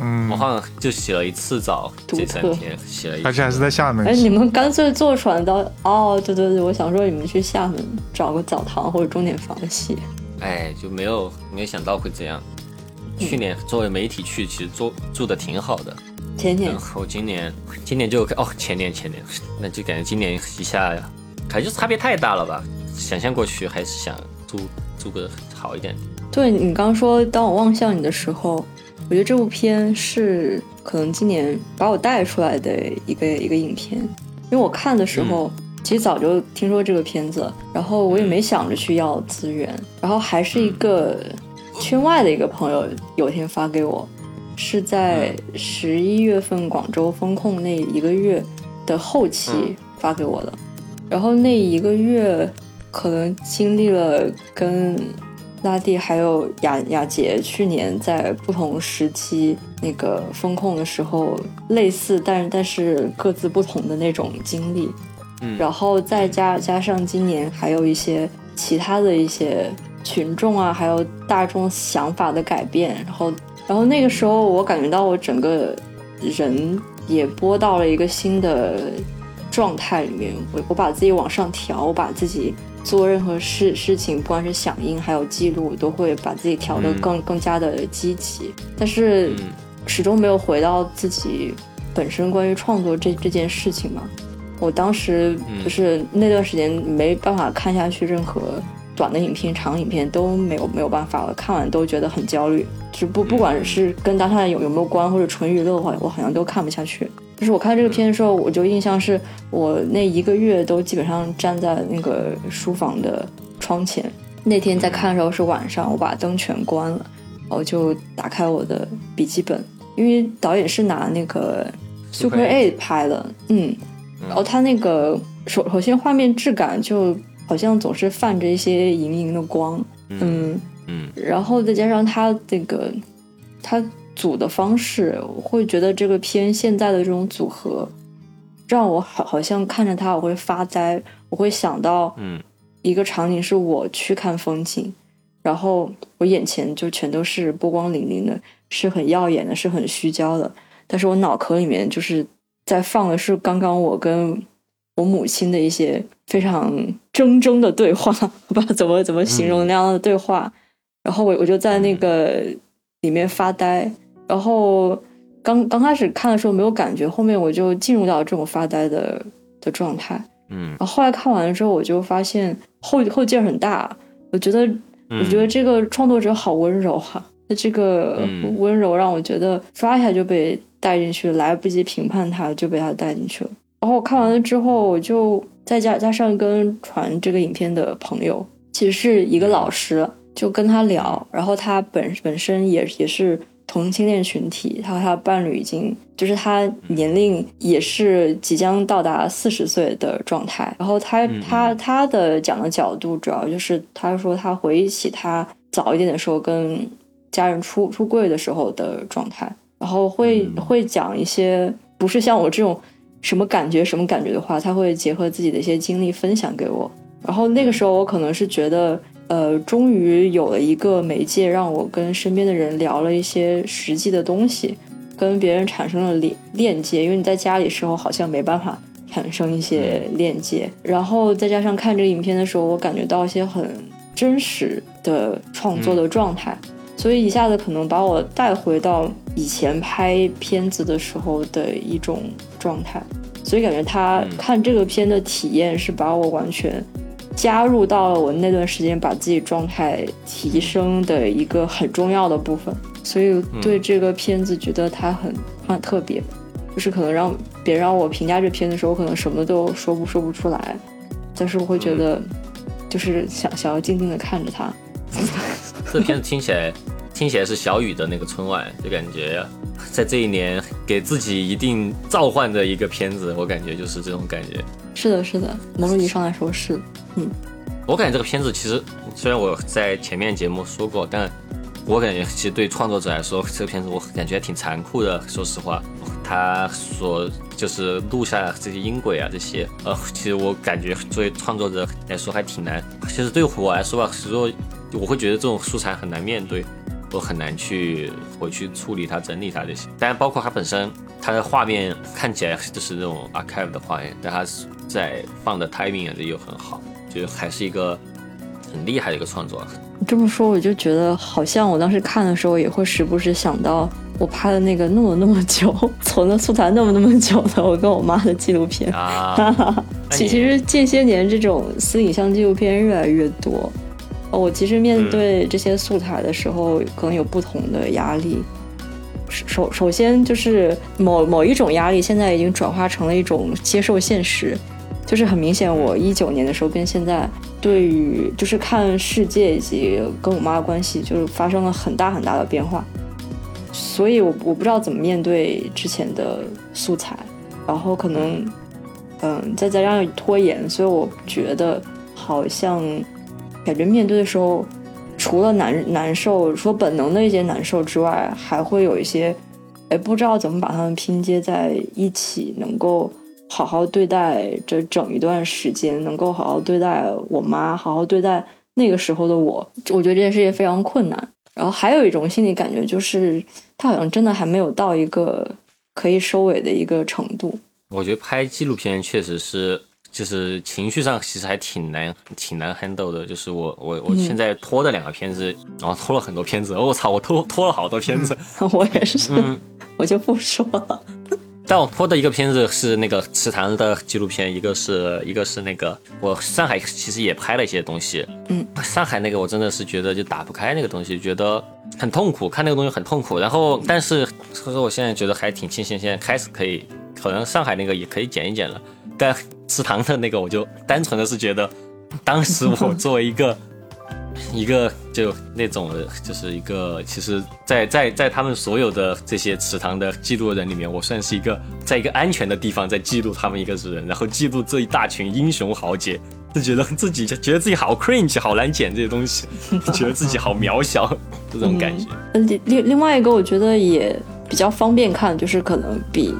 嗯，我好像就洗了一次澡，这三天洗了一次，而且还是在厦门。哎，你们干脆坐船到……哦，对对对，我想说你们去厦门找个澡堂或者钟点房洗。哎，就没有没有想到会这样。去年作为媒体去，其实住住的挺好的。前年，然后今年，今年就哦，前年前年，那就感觉今年一下，感觉差别太大了吧？想象过去还是想住住个好一点。对你刚说，当我望向你的时候，我觉得这部片是可能今年把我带出来的一个一个影片，因为我看的时候，其实早就听说这个片子，然后我也没想着去要资源，然后还是一个圈外的一个朋友有一天发给我。是在十一月份广州封控那一个月的后期发给我的，然后那一个月可能经历了跟拉蒂还有雅雅杰去年在不同时期那个风控的时候类似，但但是各自不同的那种经历，嗯，然后再加加上今年还有一些其他的一些群众啊，还有大众想法的改变，然后。然后那个时候，我感觉到我整个人也播到了一个新的状态里面。我我把自己往上调，我把自己做任何事事情，不管是响应还有记录，都会把自己调得更更加的积极。但是始终没有回到自己本身关于创作这这件事情嘛。我当时就是那段时间没办法看下去任何。短的影片、长影片都没有没有办法了，看完都觉得很焦虑。就不不管是跟当下有有没有关，或者纯娱乐的话，我好像都看不下去。就是我看这个片的时候，我就印象是我那一个月都基本上站在那个书房的窗前。那天在看的时候是晚上，我把灯全关了，然后就打开我的笔记本，因为导演是拿那个 Super A 拍的，嗯，然后他那个首首先画面质感就。好像总是泛着一些莹莹的光，嗯嗯，然后再加上他这个他组的方式，我会觉得这个片现在的这种组合，让我好好像看着它我会发呆，我会想到，嗯，一个场景是我去看风景，然后我眼前就全都是波光粼粼的，是很耀眼的，是很虚焦的，但是我脑壳里面就是在放的是刚刚我跟我母亲的一些。非常铮铮的对话，不知道怎么怎么形容那样的对话。然后我我就在那个里面发呆。然后刚刚开始看的时候没有感觉，后面我就进入到这种发呆的的状态。嗯。然后后来看完了之后，我就发现后后劲很大。我觉得我觉得这个创作者好温柔哈，他这个温柔让我觉得刷一下就被带进去了，来不及评判他就被他带进去了。然后我看完了之后，我就。再加加上跟传这个影片的朋友，其实是一个老师，就跟他聊，然后他本本身也也是同性恋群体，他和他的伴侣已经就是他年龄也是即将到达四十岁的状态，然后他他他的讲的角度主要就是他说他回忆起他早一点的时候跟家人出出柜的时候的状态，然后会会讲一些不是像我这种。什么感觉？什么感觉的话，他会结合自己的一些经历分享给我。然后那个时候，我可能是觉得，呃，终于有了一个媒介，让我跟身边的人聊了一些实际的东西，跟别人产生了链链接。因为你在家里时候，好像没办法产生一些链接。然后再加上看这个影片的时候，我感觉到一些很真实的创作的状态。所以一下子可能把我带回到以前拍片子的时候的一种状态，所以感觉他看这个片的体验是把我完全加入到了我那段时间把自己状态提升的一个很重要的部分，所以对这个片子觉得它很很特别。就是可能让别人让我评价这片子的时候，可能什么都说不说不出来，但是我会觉得，就是想想要静静的看着它。这片子听起来听起来是小雨的那个春晚，就感觉在这一年给自己一定召唤的一个片子，我感觉就是这种感觉。是的，是的，某种意义上来说是，嗯。我感觉这个片子其实虽然我在前面节目说过，但我感觉其实对创作者来说，这个片子我感觉挺残酷的。说实话，他所就是录下这些音轨啊，这些呃，其实我感觉作为创作者来说还挺难。其实对我来说吧，实说我会觉得这种素材很难面对，我很难去回去处理它、整理它这些。当然，包括它本身，它的画面看起来就是那种 archive 的画面，但它在放的 timing 也又很好。就还是一个很厉害的一个创作。你这么说，我就觉得好像我当时看的时候，也会时不时想到我拍的那个弄了那么久、存了素材那么那么久的我跟我妈的纪录片。啊，其其实近些年这种私影像纪录片越来越多。我其实面对这些素材的时候，可能有不同的压力。首首先就是某某一种压力，现在已经转化成了一种接受现实。就是很明显，我一九年的时候跟现在对于就是看世界以及跟我妈的关系，就是发生了很大很大的变化。所以，我我不知道怎么面对之前的素材，然后可能，嗯，再加上拖延，所以我觉得好像感觉面对的时候，除了难难受，说本能的一些难受之外，还会有一些，哎，不知道怎么把它们拼接在一起，能够。好好对待这整一段时间，能够好好对待我妈，好好对待那个时候的我，我觉得这件事情非常困难。然后还有一种心理感觉，就是他好像真的还没有到一个可以收尾的一个程度。我觉得拍纪录片确实是，就是情绪上其实还挺难，挺难 handle 的。就是我我我现在拖的两个片子，然后拖了很多片子，我操，我拖拖了好多片子。我也是，我就不说了。但我拖的一个片子是那个池塘的纪录片，一个是一个是那个我上海其实也拍了一些东西，嗯，上海那个我真的是觉得就打不开那个东西，觉得很痛苦，看那个东西很痛苦。然后但是所以说我现在觉得还挺庆幸，现在开始可以，可能上海那个也可以剪一剪了。但池塘的那个我就单纯的是觉得，当时我 作为一个。一个就那种，就是一个，其实，在在在他们所有的这些池塘的记录人里面，我算是一个在一个安全的地方在记录他们一个人，然后记录这一大群英雄豪杰，就觉得自己就觉得自己好 cringe，好难捡这些东西，觉得自己好渺小，这种感觉。另另另外一个，我觉得也比较方便看，就是可能比《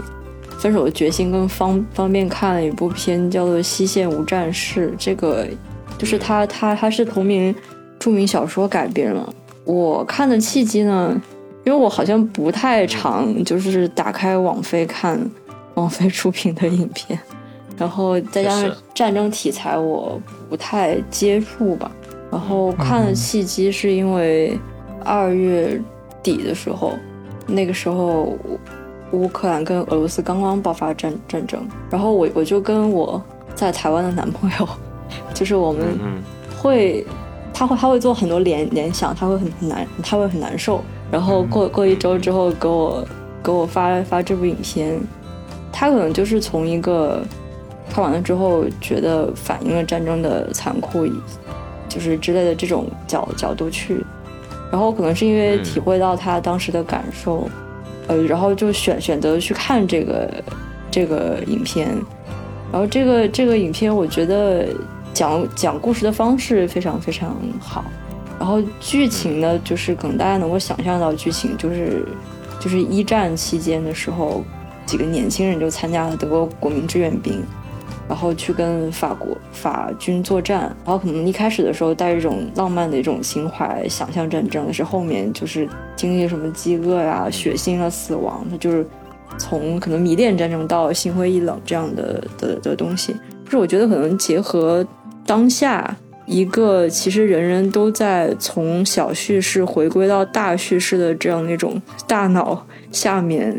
分手的决心》跟方方便看了一部片，叫做《西线无战事》，这个就是他他他是同名。著名小说改编了。我看的契机呢，因为我好像不太常就是打开网飞看 网飞出品的影片，然后再加上战争题材我不太接触吧。然后看的契机是因为二月底的时候，那个时候乌克兰跟俄罗斯刚刚爆发战战争，然后我我就跟我在台湾的男朋友，就是我们会。他会他会做很多联联想，他会很很难，他会很难受。然后过过一周之后给我给我发发这部影片，他可能就是从一个看完了之后觉得反映了战争的残酷，就是之类的这种角角度去。然后可能是因为体会到他当时的感受，呃，然后就选选择去看这个这个影片。然后这个这个影片，我觉得。讲讲故事的方式非常非常好，然后剧情呢，就是可能大家能够想象到剧情，就是就是一战期间的时候，几个年轻人就参加了德国国民志愿兵，然后去跟法国法军作战，然后可能一开始的时候带着一种浪漫的一种情怀，想象战争，是后面就是经历什么饥饿呀、血腥啊、死亡，它就是从可能迷恋战争到心灰意冷这样的的的东西，就是我觉得可能结合。当下一个其实人人都在从小叙事回归到大叙事的这样那种大脑下面，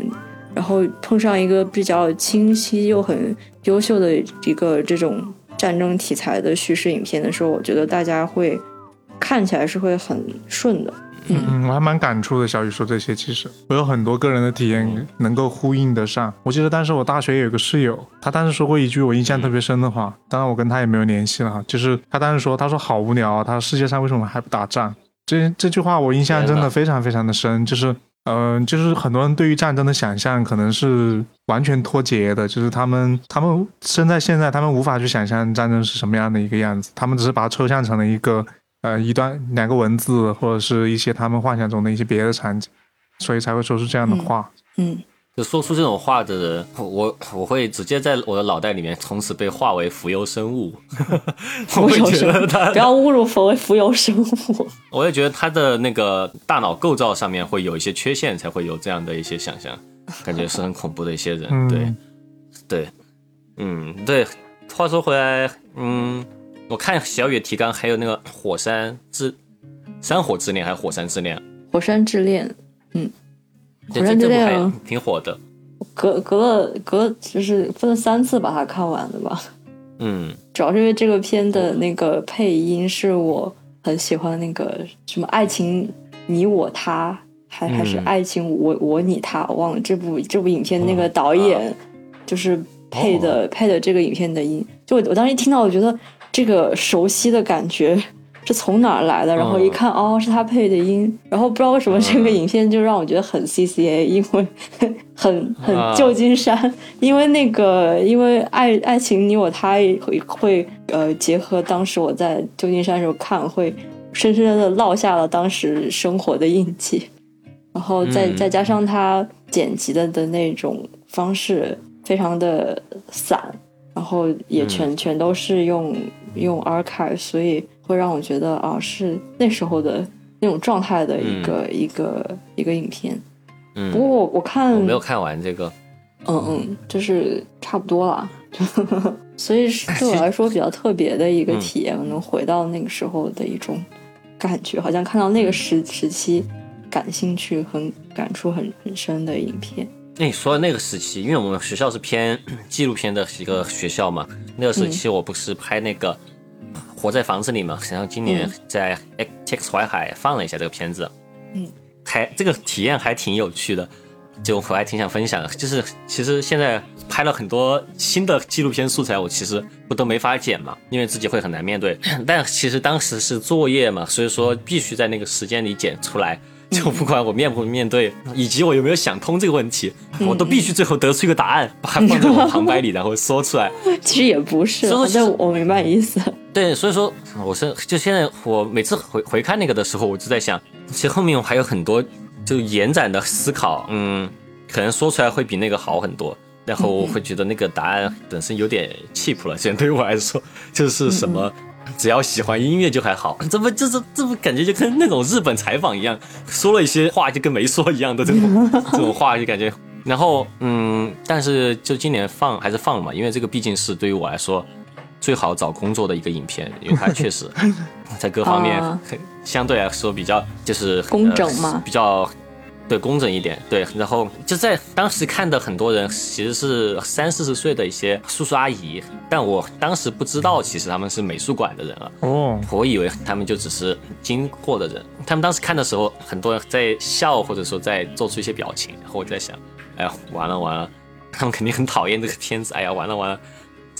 然后碰上一个比较清晰又很优秀的一个这种战争题材的叙事影片的时候，我觉得大家会看起来是会很顺的。嗯，我还蛮感触的。小雨说这些，其实我有很多个人的体验能够呼应得上。我记得当时我大学有个室友，他当时说过一句我印象特别深的话，当然我跟他也没有联系了哈。就是他当时说，他说好无聊啊，他说世界上为什么还不打仗？这这句话我印象真的非常非常的深，就是。嗯，就是很多人对于战争的想象可能是完全脱节的，就是他们他们生在现在，他们无法去想象战争是什么样的一个样子，他们只是把它抽象成了一个呃一段两个文字或者是一些他们幻想中的一些别的场景，所以才会说出这样的话。嗯。就说出这种话的人，我我会直接在我的脑袋里面从此被化为浮游生物。浮游生物，不要侮辱浮浮游生物。我也觉得他的那个大脑构造上面会有一些缺陷，才会有这样的一些想象，感觉是很恐怖的一些人。对，对，嗯，对。话说回来，嗯，我看小雨提纲还有那个火山之山火之恋还是火山之恋？火山之恋，嗯。火山之恋挺火的，隔隔了隔就是分了三次把它看完的吧。嗯，主要是因为这个片的那个配音是我很喜欢那个什么爱情你我他，还还是爱情我我你他，我忘了这部这部影片那个导演就是配的配的这个影片的音，就我我当时一听到，我觉得这个熟悉的感觉。是从哪儿来的？然后一看，哦，是他配的音。然后不知道为什么这个影片就让我觉得很 C C A，因为 很很旧金山，因为那个因为爱爱情你我他会会呃结合当时我在旧金山时候看，会深深的烙下了当时生活的印记。然后再再加上他剪辑的的那种方式非常的散，然后也全全都是用用 archive，所以。会让我觉得啊，是那时候的那种状态的一个一个一个影片。嗯，不过我我看我没有看完这个。嗯嗯，就是差不多了。所以对我来说比较特别的一个体验，能回到那个时候的一种感觉，好像看到那个时时期感兴趣、很感触很很深的影片。那你说的那个时期，因为我们学校是偏 纪录片的一个学校嘛，那个时期我不是拍那个。活在房子里嘛，然后今年在 X 淮海放了一下这个片子，嗯，还这个体验还挺有趣的，就我还挺想分享的。就是其实现在拍了很多新的纪录片素材，我其实不都没法剪嘛，因为自己会很难面对。但其实当时是作业嘛，所以说必须在那个时间里剪出来。就不管我面不面对，以及我有没有想通这个问题，我都必须最后得出一个答案，把它放在我旁白里，然后说出来。其实也不是，但我明白意思。对，所以说我是就现在我每次回回看那个的时候，我就在想，其实后面我还有很多就延展的思考，嗯，可能说出来会比那个好很多。然后我会觉得那个答案本身有点 cheap 了，现在对于我来说就是什么。只要喜欢音乐就还好，这不就是这不感觉就跟那种日本采访一样，说了一些话就跟没说一样的这种 这种话就感觉，然后嗯，但是就今年放还是放了嘛，因为这个毕竟是对于我来说最好找工作的一个影片，因为它 确实在各方面相对来说比较就是工整嘛，比较。对，工整一点。对，然后就在当时看的很多人其实是三四十岁的一些叔叔阿姨，但我当时不知道，其实他们是美术馆的人啊。哦，我以为他们就只是经过的人。他们当时看的时候，很多人在笑，或者说在做出一些表情。然后我在想，哎呀，完了完了，他们肯定很讨厌这个片子。哎呀，完了完了，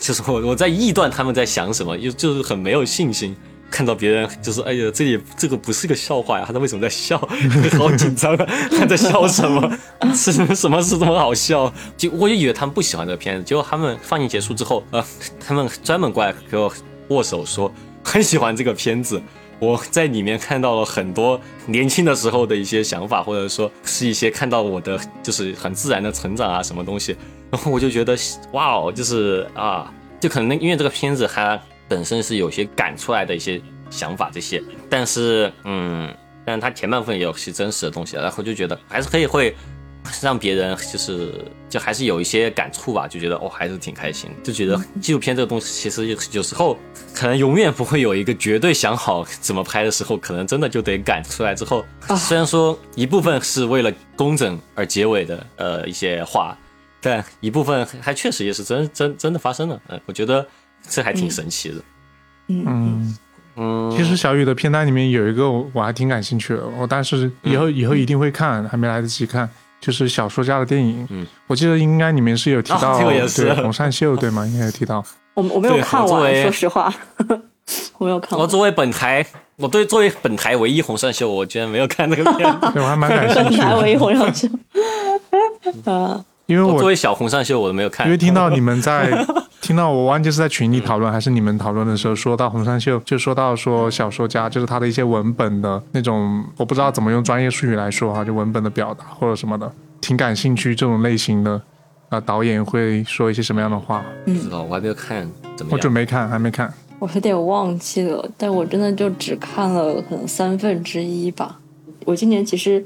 就是我我在臆断他们在想什么，又就是很没有信心。看到别人就是哎呀，这里这个不是个笑话呀，他为什么在笑？好紧张啊！他在笑什么？是什么是这么好笑？就我就以为他们不喜欢这个片子，结果他们放映结束之后，呃，他们专门过来给我握手，说很喜欢这个片子。我在里面看到了很多年轻的时候的一些想法，或者说是一些看到我的就是很自然的成长啊，什么东西。然后我就觉得哇哦，就是啊，就可能因为这个片子它。本身是有些赶出来的一些想法，这些，但是，嗯，但是它前半部分也有些真实的东西，然后就觉得还是可以会让别人就是就还是有一些感触吧，就觉得哦还是挺开心，就觉得纪录片这个东西其实有时候可能永远不会有一个绝对想好怎么拍的时候，可能真的就得赶出来之后，虽然说一部分是为了工整而结尾的呃一些话，但一部分还确实也是真真真的发生了，嗯，我觉得。这还挺神奇的，嗯嗯，其实小雨的片单里面有一个我我还挺感兴趣的，我但是以后以后一定会看，还没来得及看，就是小说家的电影。嗯，我记得应该里面是有提到对洪善秀对吗？应该有提到。我我没有看完，说实话，我没有看完。我作为本台，我对作为本台唯一洪善秀，我居然没有看那个片，对我还蛮感兴趣。本台唯一洪善秀，啊。因为我作为小红上秀，我都没有看。因为听到你们在 听到我忘记是在群里讨论还是你们讨论的时候，说到红上秀，就说到说小说家，就是他的一些文本的那种，我不知道怎么用专业术语来说哈，就文本的表达或者什么的，挺感兴趣这种类型的啊，导演会说一些什么样的话？不知道，我还没有看，怎么我准备看，还没看。我有点忘记了，但我真的就只看了可能三分之一吧。我今年其实。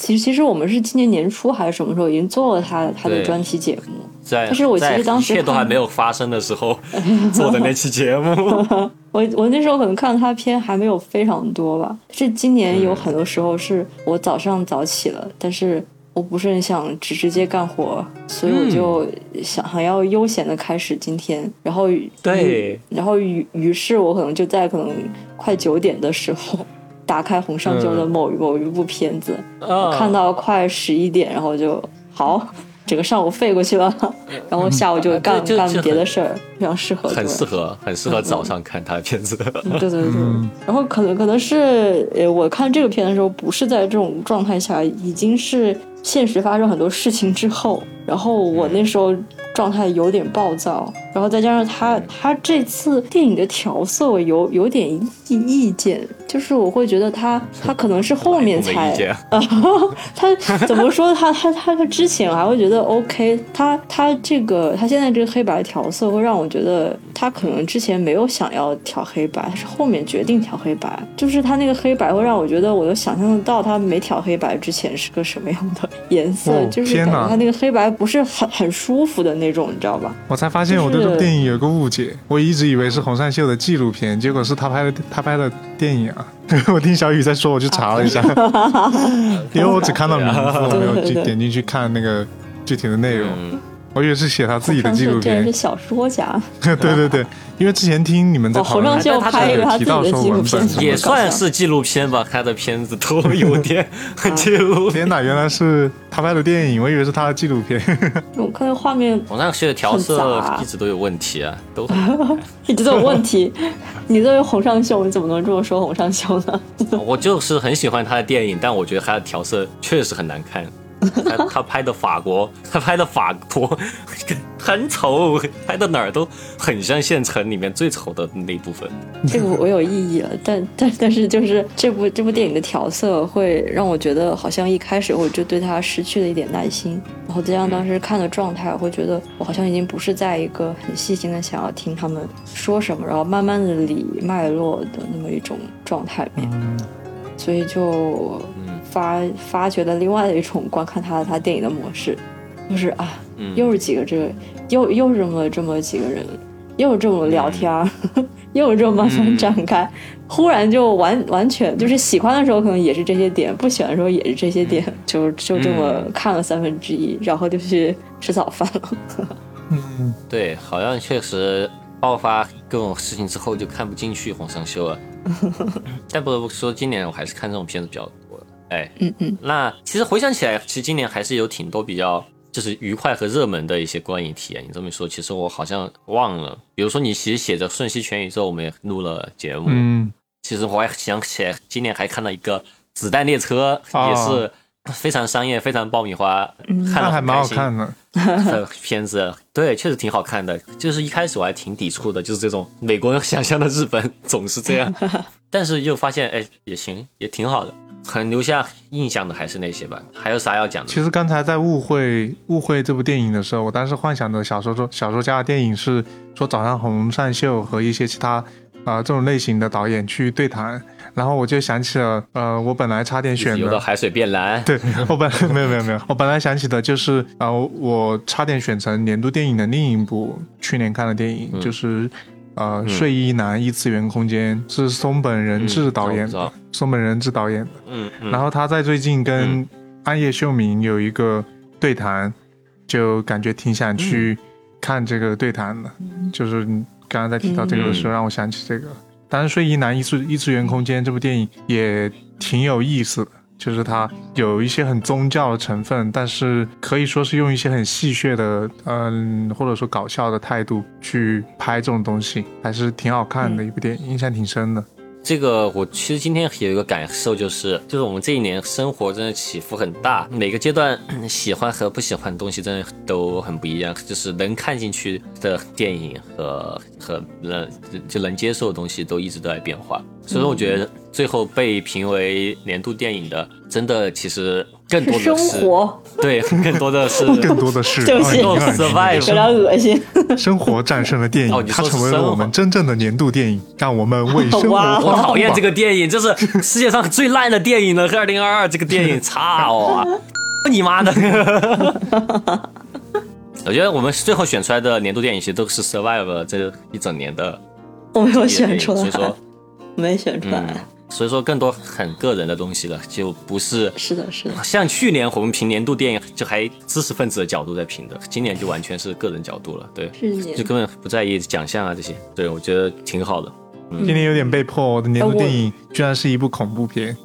其实，其实我们是今年年初还是什么时候已经做了他他的专题节目？在，但是我其实当时一切都还没有发生的时候做的那期节目。我我那时候可能看到他片还没有非常多吧。是今年有很多时候是我早上早起了，但是我不是很想直直接干活，所以我就想想要悠闲的开始今天。然后对，然后于于是我可能就在可能快九点的时候。打开洪尚秀的某某一部片子，看到快十一点，然后就好，整个上午废过去了，然后下午就干干别的事儿，非常适合，很适合，很适合早上看他的片子。对对对，然后可能可能是呃，我看这个片的时候，不是在这种状态下，已经是现实发生很多事情之后，然后我那时候。状态有点暴躁，然后再加上他他这次电影的调色，我有有点意意见，就是我会觉得他 他可能是后面才啊，他怎么说他 他他他之前我还会觉得 OK，他他这个他现在这个黑白调色会让我觉得他可能之前没有想要调黑白，他是后面决定调黑白，就是他那个黑白会让我觉得我都想象得到他没调黑白之前是个什么样的颜色，就是感觉他那个黑白不是很很舒服的。那种你知道吧？我才发现我对这部电影有个误解，我一直以为是洪善秀的纪录片，结果是他拍的他拍的电影啊！我听小雨在说，我去查了一下，因为我只看到名字，我没有去点进去看那个具体的内容。我以为是写他自己的纪录片，是小说家。对对对，因为之前听你们在讨论，他有提到说文本也算是纪录片吧，拍的片子 都有点记录。天哪，原来是他拍的电影，我以为是他的纪录片。我看到画面，我那些的调色一直都有问题啊，都一直都有问题。你作为洪尚秀，你怎么能这么说洪尚秀呢？我就是很喜欢他的电影，但我觉得他的调色确实很难看。他他拍的法国，他拍的法国 很丑，拍的哪儿都很像县城里面最丑的那一部分。这个我有异议了，但但但是就是这部这部电影的调色会让我觉得好像一开始我就对他失去了一点耐心，然后加上当时看的状态，我会觉得我好像已经不是在一个很细心的想要听他们说什么，然后慢慢的理脉络的那么一种状态里面，所以就。发发掘了另外的一种观看他他电影的模式，就是啊，又是几个这个，又又这么这么几个人，又这么聊天，又这么慢慢展开，忽然就完完全就是喜欢的时候可能也是这些点，不喜欢的时候也是这些点，就就这么看了三分之一，然后就去吃早饭了。嗯，对，好像确实爆发各种事情之后就看不进去黄尚秀了。但不得不说，今年我还是看这种片子比较。哎，嗯嗯，那其实回想起来，其实今年还是有挺多比较就是愉快和热门的一些观影体验。你这么一说，其实我好像忘了。比如说，你其实写着《瞬息全宇宙》，我们也录了节目。嗯，其实我还想起来，今年还看了一个《子弹列车》，也是非常商业、非常爆米花，看了还蛮好看的 片子。对，确实挺好看的。就是一开始我还挺抵触的，就是这种美国人想象的日本总是这样，但是又发现，哎，也行，也挺好的。很留下印象的还是那些吧，还有啥要讲的？其实刚才在误会误会这部电影的时候，我当时幻想的小说中小说家的电影是说早上洪善秀和一些其他啊这种类型的导演去对谈，然后我就想起了呃我本来差点选的海水变蓝，对 我本来没有没有没有，我本来想起的就是啊我差点选成年度电影的另一部去年看的电影就是。呃，睡衣男异次元空间是松本人志导演的，松本人志导演的。嗯，然后他在最近跟暗夜秀明有一个对谈，就感觉挺想去看这个对谈的。就是刚刚在提到这个的时候，让我想起这个。当然，《睡衣男异次异次元空间》这部电影也挺有意思的，就是它有一些很宗教的成分，但是可以说是用一些很戏谑的，嗯，或者说搞笑的态度去拍这种东西，还是挺好看的一部电影，印象挺深的。这个我其实今天有一个感受，就是就是我们这一年生活真的起伏很大，每个阶段喜欢和不喜欢的东西真的都很不一样，就是能看进去的电影和和能就能接受的东西都一直都在变化，所以说我觉得最后被评为年度电影的，真的其实。更多的是生活，对，更多的是 更多的是 survive，有点恶心。生活战胜了电影，它成为了我们真正的年度电影，让我们为生活。我讨厌这个电影，这是世界上最烂的电影了。二零二二这个电影，差哦！你妈的！我觉得我们最后选出来的年度电影，其实都是 survive 这一整年的。我没有选出来，所以说没选出来。所以说，更多很个人的东西了，就不是是的，是的。像去年我们评年度电影，就还知识分子的角度在评的，今年就完全是个人角度了，对，就根本不在意奖项啊这些。对，我觉得挺好的。今年有点被迫，我的年度电影居然是一部恐怖片。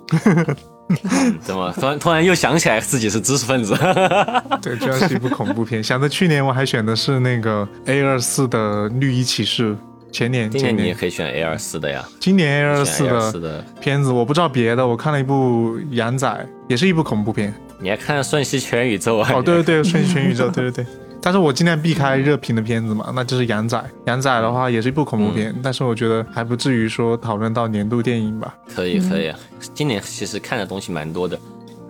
怎么突然突然又想起来自己是知识分子？对，居然是一部恐怖片。想着去年我还选的是那个 A 二四的绿衣骑士。前年，今年你也可以选 A 二四的呀。今年 A 二四的片子，我不知道别的，我看了一部《羊仔》，也是一部恐怖片。你还看《瞬息全宇宙》啊？哦，对对对，《瞬息全宇宙》，对对对。但是我尽量避开热评的片子嘛，那就是《羊仔》。《羊仔》的话也是一部恐怖片，但是我觉得还不至于说讨论到年度电影吧。可以可以，今年其实看的东西蛮多的。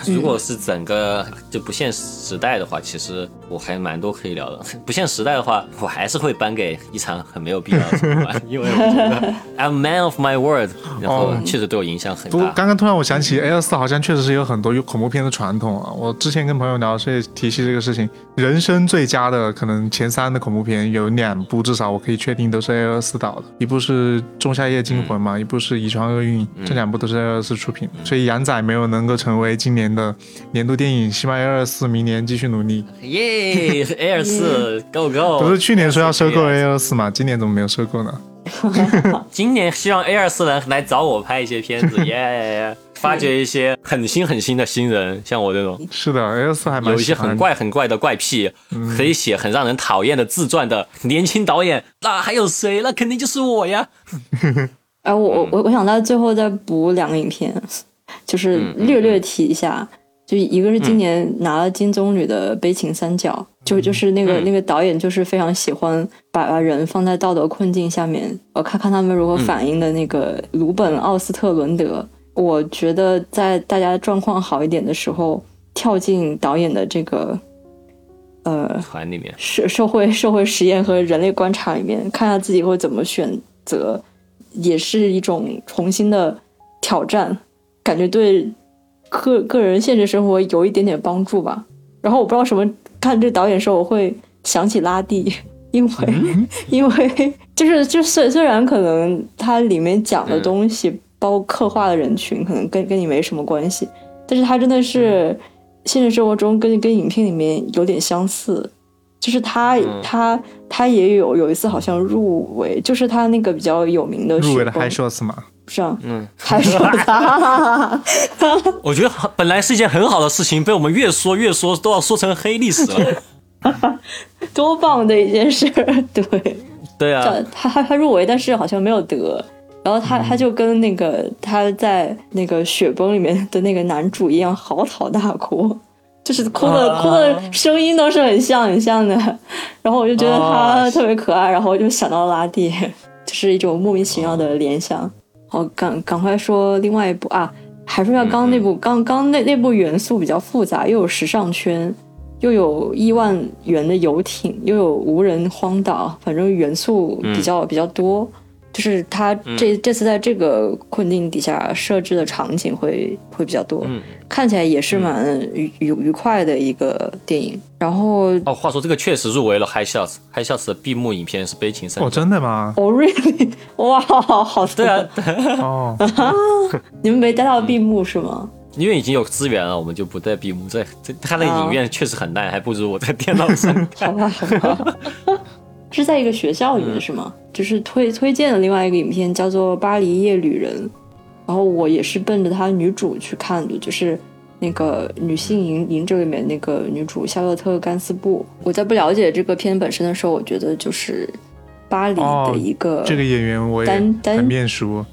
如果是整个就不限时代的话，其实我还蛮多可以聊的。不限时代的话，我还是会颁给一场很没有必要的，因为我觉得 I'm man of my word，然后确实对我影响很大。不，刚刚突然我想起 A 四好像确实是有很多有恐怖片的传统啊。我之前跟朋友聊，所以提起这个事情，人生最佳的可能前三的恐怖片有两部，至少我可以确定都是 A 四导的，一部是《仲夏夜惊魂》嘛，一部是《遗传厄运》，这两部都是 A 四出品，所以《羊仔》没有能够成为今年。的年度电影，希望 A 二四明年继续努力。耶，A 二四，Go Go！不是去年说要收购 A 二四吗？今年怎么没有收购呢？今年希望 A 二四能来找我拍一些片子，耶！发掘一些很新很新的新人，像我这种。是的，A 二四还有一些很怪很怪的怪癖，可以写很让人讨厌的自传的年轻导演。那还有谁？那肯定就是我呀！哎，我我我想在最后再补两个影片。就是略略提一下，就一个是今年拿了金棕榈的《悲情三角》，就就是那个那个导演就是非常喜欢把把人放在道德困境下面，我看看他们如何反应的那个鲁本奥斯特伦德。我觉得在大家状况好一点的时候，跳进导演的这个呃团里面，社社会社会实验和人类观察里面，看下自己会怎么选择，也是一种重新的挑战。感觉对个个人现实生活有一点点帮助吧。然后我不知道什么看这导演的时候，我会想起拉蒂，因为 因为就是就虽虽然可能它里面讲的东西，包括刻画的人群，可能跟跟你没什么关系，但是它真的是现实生活中跟跟影片里面有点相似。就是他他他也有有一次好像入围，就是他那个比较有名的入围的 High Shots 嘛。是啊，嗯，还说 我觉得本来是一件很好的事情，被我们越说越说，都要说成黑历史了。多棒的一件事，对，对啊，他他他入围，但是好像没有得。然后他他就跟那个他在那个雪崩里面的那个男主一样嚎啕大哭，就是哭的哭的声音都是很像很像的。然后我就觉得他特别可爱，然后我就想到拉蒂，就是一种莫名其妙的联想。哦，赶赶快说另外一部啊！还说一下刚刚那部，刚刚那那部元素比较复杂，又有时尚圈，又有亿万元的游艇，又有无人荒岛，反正元素比较比较多。就是他这这次在这个困境底下设置的场景会会比较多，看起来也是蛮愉愉愉快的一个电影。然后哦，话说这个确实入围了 High Shots，High Shots 的闭幕影片是《悲情三角》。哦，真的吗？哦，Really？哇，好对啊。哦，你们没待到闭幕是吗？因为已经有资源了，我们就不在闭幕。这这他的影院确实很烂，还不如我在电脑上看。好吧，好吧。是在一个学校里面是吗？就是推推荐的另外一个影片叫做《巴黎夜旅人》，然后我也是奔着她女主去看的，就是那个女性隐隐者里面那个女主夏洛特·甘斯布。我在不了解这个片本身的时候，我觉得就是巴黎的一个这个演员我也很面熟。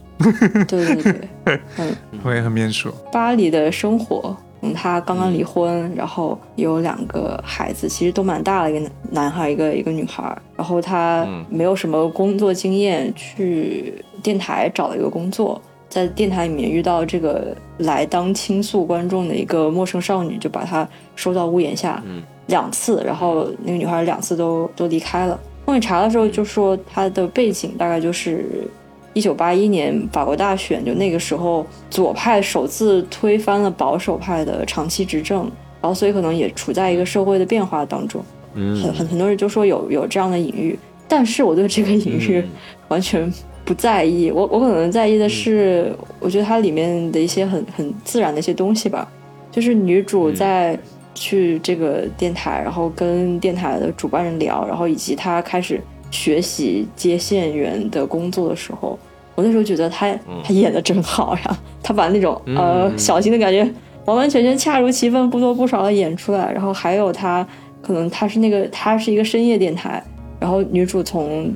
对对对，嗯，我也很面熟。巴黎的生活。嗯，他刚刚离婚，然后有两个孩子，其实都蛮大的，一个男孩，一个一个女孩。然后他没有什么工作经验，去电台找了一个工作，在电台里面遇到这个来当倾诉观众的一个陌生少女，就把他收到屋檐下，两次，然后那个女孩两次都都离开了。后面查的时候就说他的背景大概就是。一九八一年法国大选，就那个时候左派首次推翻了保守派的长期执政，然后所以可能也处在一个社会的变化当中。嗯，很很很多人就说有有这样的隐喻，但是我对这个隐喻完全不在意。我我可能在意的是，我觉得它里面的一些很很自然的一些东西吧，就是女主在去这个电台，然后跟电台的主办人聊，然后以及她开始。学习接线员的工作的时候，我那时候觉得他他演的真好呀，他把那种呃小心的感觉完完全全恰如其分，不多不少的演出来。然后还有他可能他是那个他是一个深夜电台，然后女主从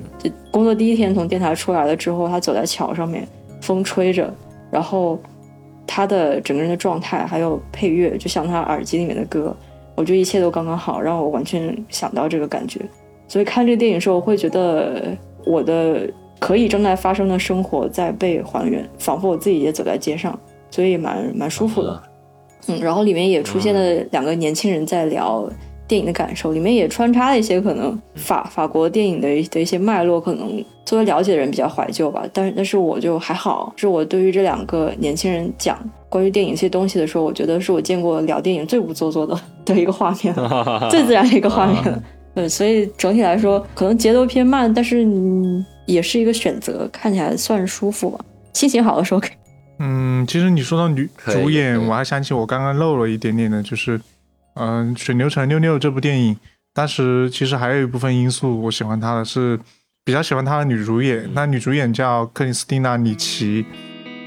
工作第一天从电台出来了之后，她走在桥上面，风吹着，然后她的整个人的状态还有配乐，就像她耳机里面的歌，我觉得一切都刚刚好，让我完全想到这个感觉。所以看这个电影的时候，我会觉得我的可以正在发生的生活在被还原，仿佛我自己也走在街上，所以蛮蛮舒服的。嗯，然后里面也出现了两个年轻人在聊电影的感受，里面也穿插了一些可能法法国电影的的一些脉络，可能作为了解的人比较怀旧吧。但但是我就还好，是我对于这两个年轻人讲关于电影一些东西的时候，我觉得是我见过聊电影最不做作的的一个画面，最自然的一个画面。对，所以整体来说，可能节奏偏慢，但是也是一个选择，看起来算舒服吧。心情好的时候可以。嗯，其实你说到女主演，我还想起我刚刚漏了一点点的，就是，嗯，《水牛城六六》这部电影，当时其实还有一部分因素，我喜欢她的是比较喜欢她的女主演，那女主演叫克里斯蒂娜·里奇，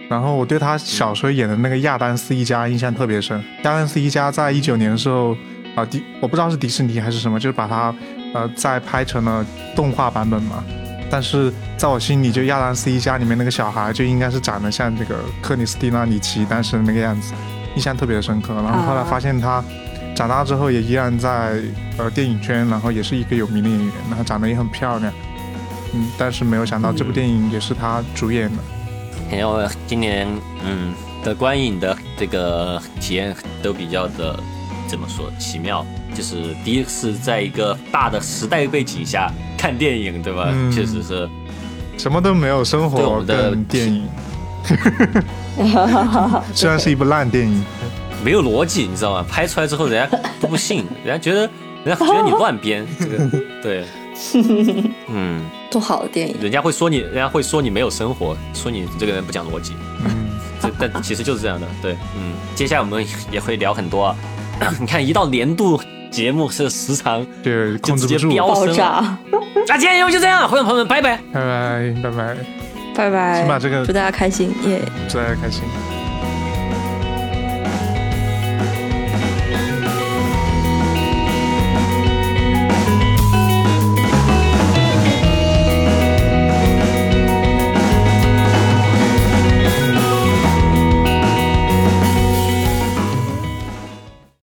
然后我对她小时候演的那个亚当斯一家印象特别深。亚当斯一家在一九年的时候。啊，迪我不知道是迪士尼还是什么，就是把它，呃，再拍成了动画版本嘛。但是在我心里，就亚当斯一家里面那个小孩就应该是长得像这个克里斯蒂娜里奇当时的那个样子，印象特别的深刻。然后后来发现他长大之后也依然在呃电影圈，然后也是一个有名的演员，然后长得也很漂亮。嗯，但是没有想到这部电影也是他主演的。因为今年嗯的观影的这个体验都比较的。怎么说奇妙？就是第一次在一个大的时代背景下看电影，对吧？确实是，什么都没有，生活的电影。虽然是一部烂电影，没有逻辑，你知道吗？拍出来之后，人家都不信，人家觉得，人家觉得你乱编。这个对，嗯，多好的电影，人家会说你，人家会说你没有生活，说你这个人不讲逻辑。嗯，这但其实就是这样的。对，嗯，接下来我们也会聊很多。你看，一到年度节目是时长对就直接飙升了。那今天节目就这样，观众朋友们，拜拜，拜拜，拜拜，拜拜。先把这个祝大家开心，耶！祝大家开心。